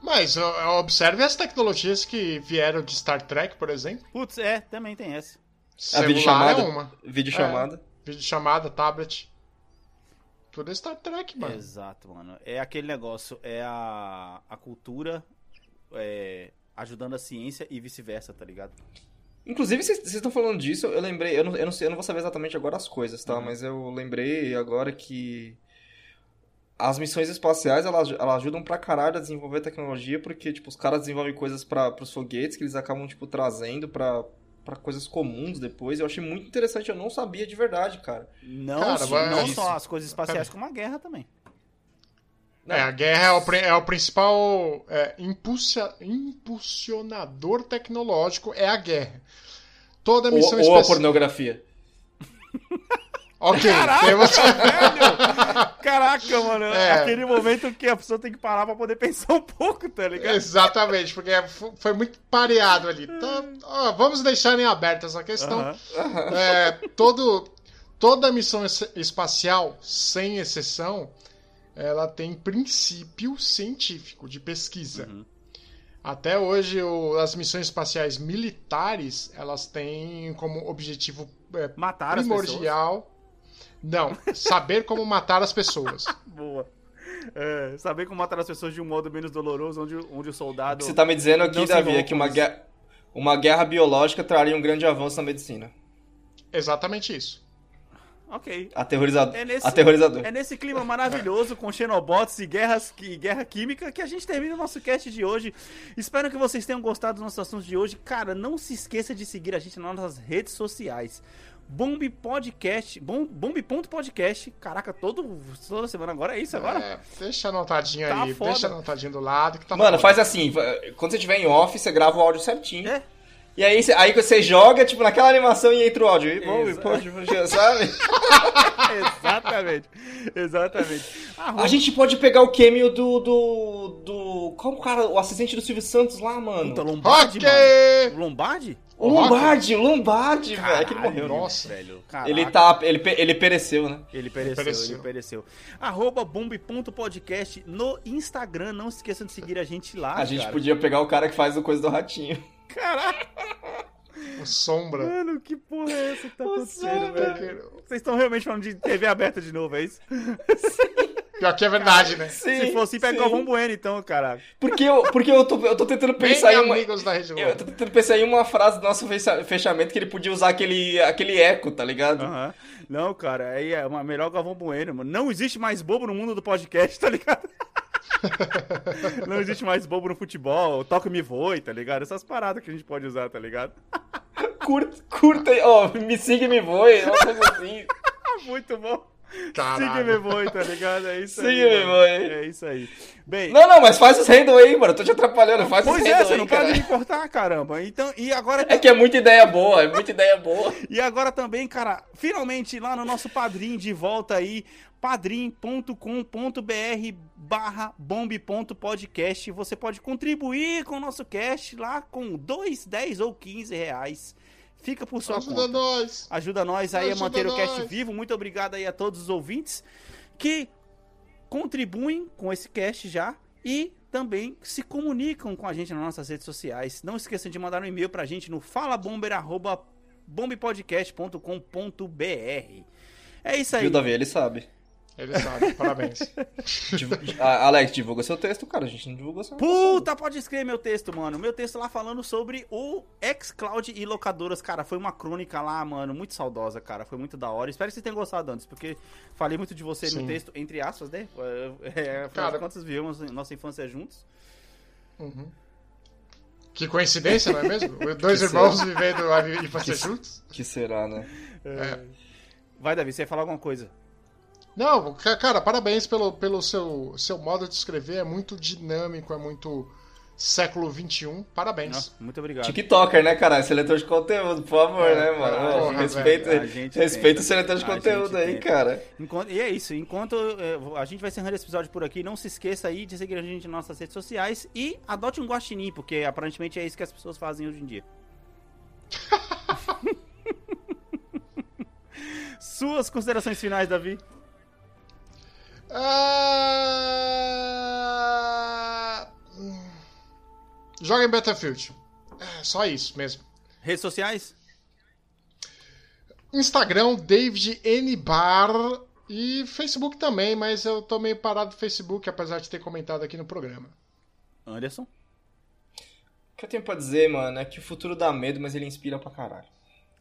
Mas observe as tecnologias que vieram de Star Trek, por exemplo. Putz, é, também tem essa. A videochamada. é uma. Vídeo chamada. Videochamada, tablet. Tudo é Star Trek, mano. Exato, mano. É aquele negócio, é a, a cultura é, ajudando a ciência e vice-versa, tá ligado? Inclusive, vocês vocês estão falando disso, eu lembrei, eu não, eu, não sei, eu não vou saber exatamente agora as coisas, tá? Uhum. Mas eu lembrei agora que as missões espaciais, elas, elas ajudam pra caralho a desenvolver tecnologia, porque, tipo, os caras desenvolvem coisas para pros foguetes que eles acabam, tipo, trazendo pra, pra coisas comuns depois. Eu achei muito interessante, eu não sabia de verdade, cara. Não, Cara, só- mas- não só as coisas espaciais, como a guerra também. É, a guerra é o, é o principal é, impulsia- impulsionador tecnológico, é a guerra. Toda Ou, missão ou a espacial. pornografia. Ok, temos... Caraca, mano, É. aquele momento que a pessoa tem que parar pra poder pensar um pouco, tá ligado? Exatamente, porque f- foi muito pareado ali. Então, ó, vamos deixar em aberto essa questão. Aham. É, todo, toda missão es- espacial, sem exceção, ela tem princípio científico de pesquisa. Uhum. Até hoje, o- as missões espaciais militares, elas têm como objetivo é, Matar as primordial... Não, saber como matar as pessoas. Boa. É, saber como matar as pessoas de um modo menos doloroso, onde, onde o soldado. Você tá me dizendo aqui, Davi, é que uma guerra, uma guerra biológica traria um grande avanço na medicina. Exatamente isso. Ok. Aterrorizador. É nesse, Aterrorizador. é nesse clima maravilhoso com Xenobots e guerras e guerra química que a gente termina o nosso cast de hoje. Espero que vocês tenham gostado dos nossos assuntos de hoje. Cara, não se esqueça de seguir a gente nas nossas redes sociais. Bomb Podcast, bom, Bomb.podcast. Caraca, todo, toda semana agora é isso agora? É, deixa anotadinho Tá aí, foda. deixa anotadinho do lado que tá Mano, foda. faz assim, quando você tiver em off, você grava o áudio certinho. É. E aí, você, aí você joga, tipo, naquela animação e entra o áudio. E, bom, pode, sabe? Exatamente. Exatamente. Arroba- A gente pode pegar o cameo do. do. do. Qual o cara? O assistente do Silvio Santos lá, mano? Puta, Lombardi, Rock! mano. O Lombardi? O Lombardi, o Lombardi, velho. É que ele morreu. né? nossa. velho. Caraca. Ele tá. Ele, ele pereceu, né? Ele pereceu, pereceu. ele pereceu. Arroba bomb.podcast no Instagram. Não se esqueçam de seguir a gente lá, A gente cara. podia pegar o cara que faz o coisa do ratinho. Caraca, O Sombra. mano, que porra é essa que tá acontecendo, Sombra. velho? Vocês estão realmente falando de TV aberta de novo, é isso? Pior que é verdade, né? Sim, Se fosse, pega o Bueno, então, caraca. Porque eu, porque eu, tô, eu tô tentando Bem pensar em uma. amigos da Rede Eu Globo. tô tentando pensar em uma frase do nosso fecha- fechamento que ele podia usar aquele, aquele eco, tá ligado? Não, cara, aí é uma melhor Galvão Bueno, mano. Não existe mais bobo no mundo do podcast, tá ligado? Não existe mais bobo no futebol, toca me voe, tá ligado? Essas paradas que a gente pode usar, tá ligado? Curta, curta, ó, me siga e me voe, uma coisa assim. Muito bom. Caralho. Siga me voe, tá ligado? É isso aí. Siga me mano. voe. É isso aí. Bem, Não, não, mas faz os handle aí, mano. Eu tô te atrapalhando, faz pois os é, você aí, não cara. pode me cortar, caramba. Então, e agora É que é muita ideia boa, é muita ideia boa. E agora também, cara, finalmente lá no nosso padrinho de volta aí, padrim.com.br barra bomb.podcast. Você pode contribuir com o nosso cast lá com 2, 10 ou 15 reais. Fica por sua Ajuda conta. nós. Ajuda nós aí Ajuda a manter o cast nós. vivo. Muito obrigado aí a todos os ouvintes que contribuem com esse cast já e também se comunicam com a gente nas nossas redes sociais. Não esqueçam de mandar um e-mail pra gente no falabomber@bombpodcast.com.br. É isso aí. Viu, Davi? Ele sabe. Ele sabe, parabéns. Ah, Alex, divulga seu texto, cara. A gente não divulgou seu Puta, pode escrever meu texto, mano. Meu texto lá falando sobre o xCloud e locadoras. Cara, foi uma crônica lá, mano, muito saudosa, cara. Foi muito da hora. Espero que vocês tenham gostado antes, porque falei muito de você Sim. no texto, entre aspas, né? É, afinal Cara- de contas, vivemos nossa infância juntos. Uhum. Que coincidência, não é mesmo? Dois Que irmãos vivendo a infância juntos? Que será, né? Vai, Davi, você ia falar alguma coisa. Não, ca- cara, parabéns pelo, pelo seu, seu modo de escrever. É muito dinâmico, é muito século XXI. Parabéns. Nossa, muito obrigado. TikToker, né, cara? Seletor de conteúdo, por favor, né, mano? porra, respeita respeita o seletor de A conteúdo aí, cara. Enquanto- e é isso. Enquanto é, a gente vai encerrando esse episódio por aqui, não se esqueça aí de seguir a gente nas nossas redes sociais e adote um guaxinim, porque aparentemente é isso que as pessoas fazem hoje em dia. Suas considerações finais, Davi? Ah. Joga em Battlefield. É, só isso mesmo. Redes sociais? Instagram, David N. Bar. E Facebook também, mas eu tô meio parado no Facebook, apesar de ter comentado aqui no programa. Anderson? O que eu tenho pra dizer, mano, é que o futuro dá medo, mas ele inspira pra caralho.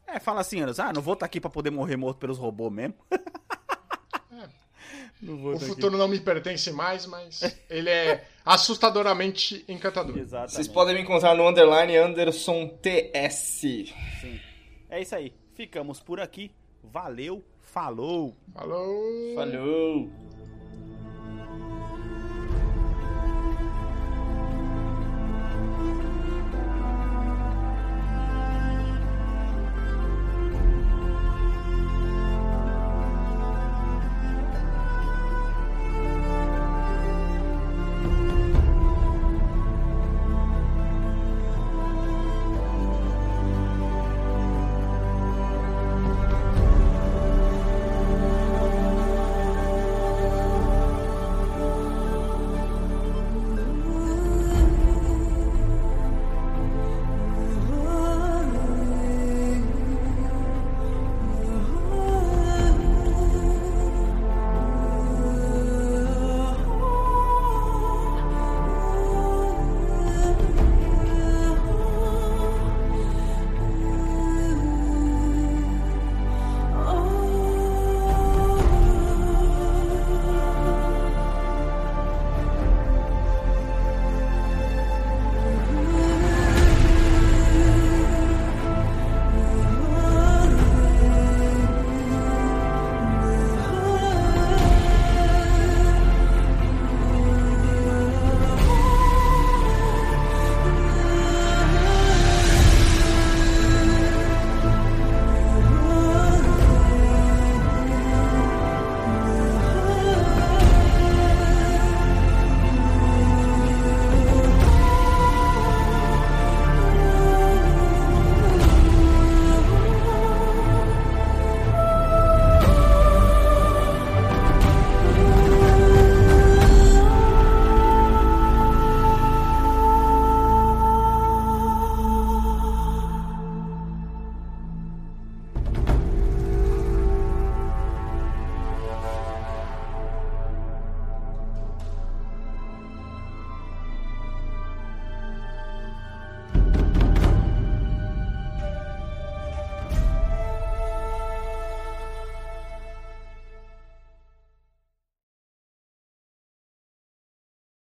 É, fala assim, Anderson. Ah, não vou estar aqui pra poder morrer morto pelos robôs mesmo. Não vou O tá aqui. futuro não me pertence mais, mas ele é assustadoramente encantador. Exatamente. Vocês podem me encontrar no underline Anderson TS. Sim. É isso aí. Ficamos por aqui. Valeu. Falou. Falou! Falou!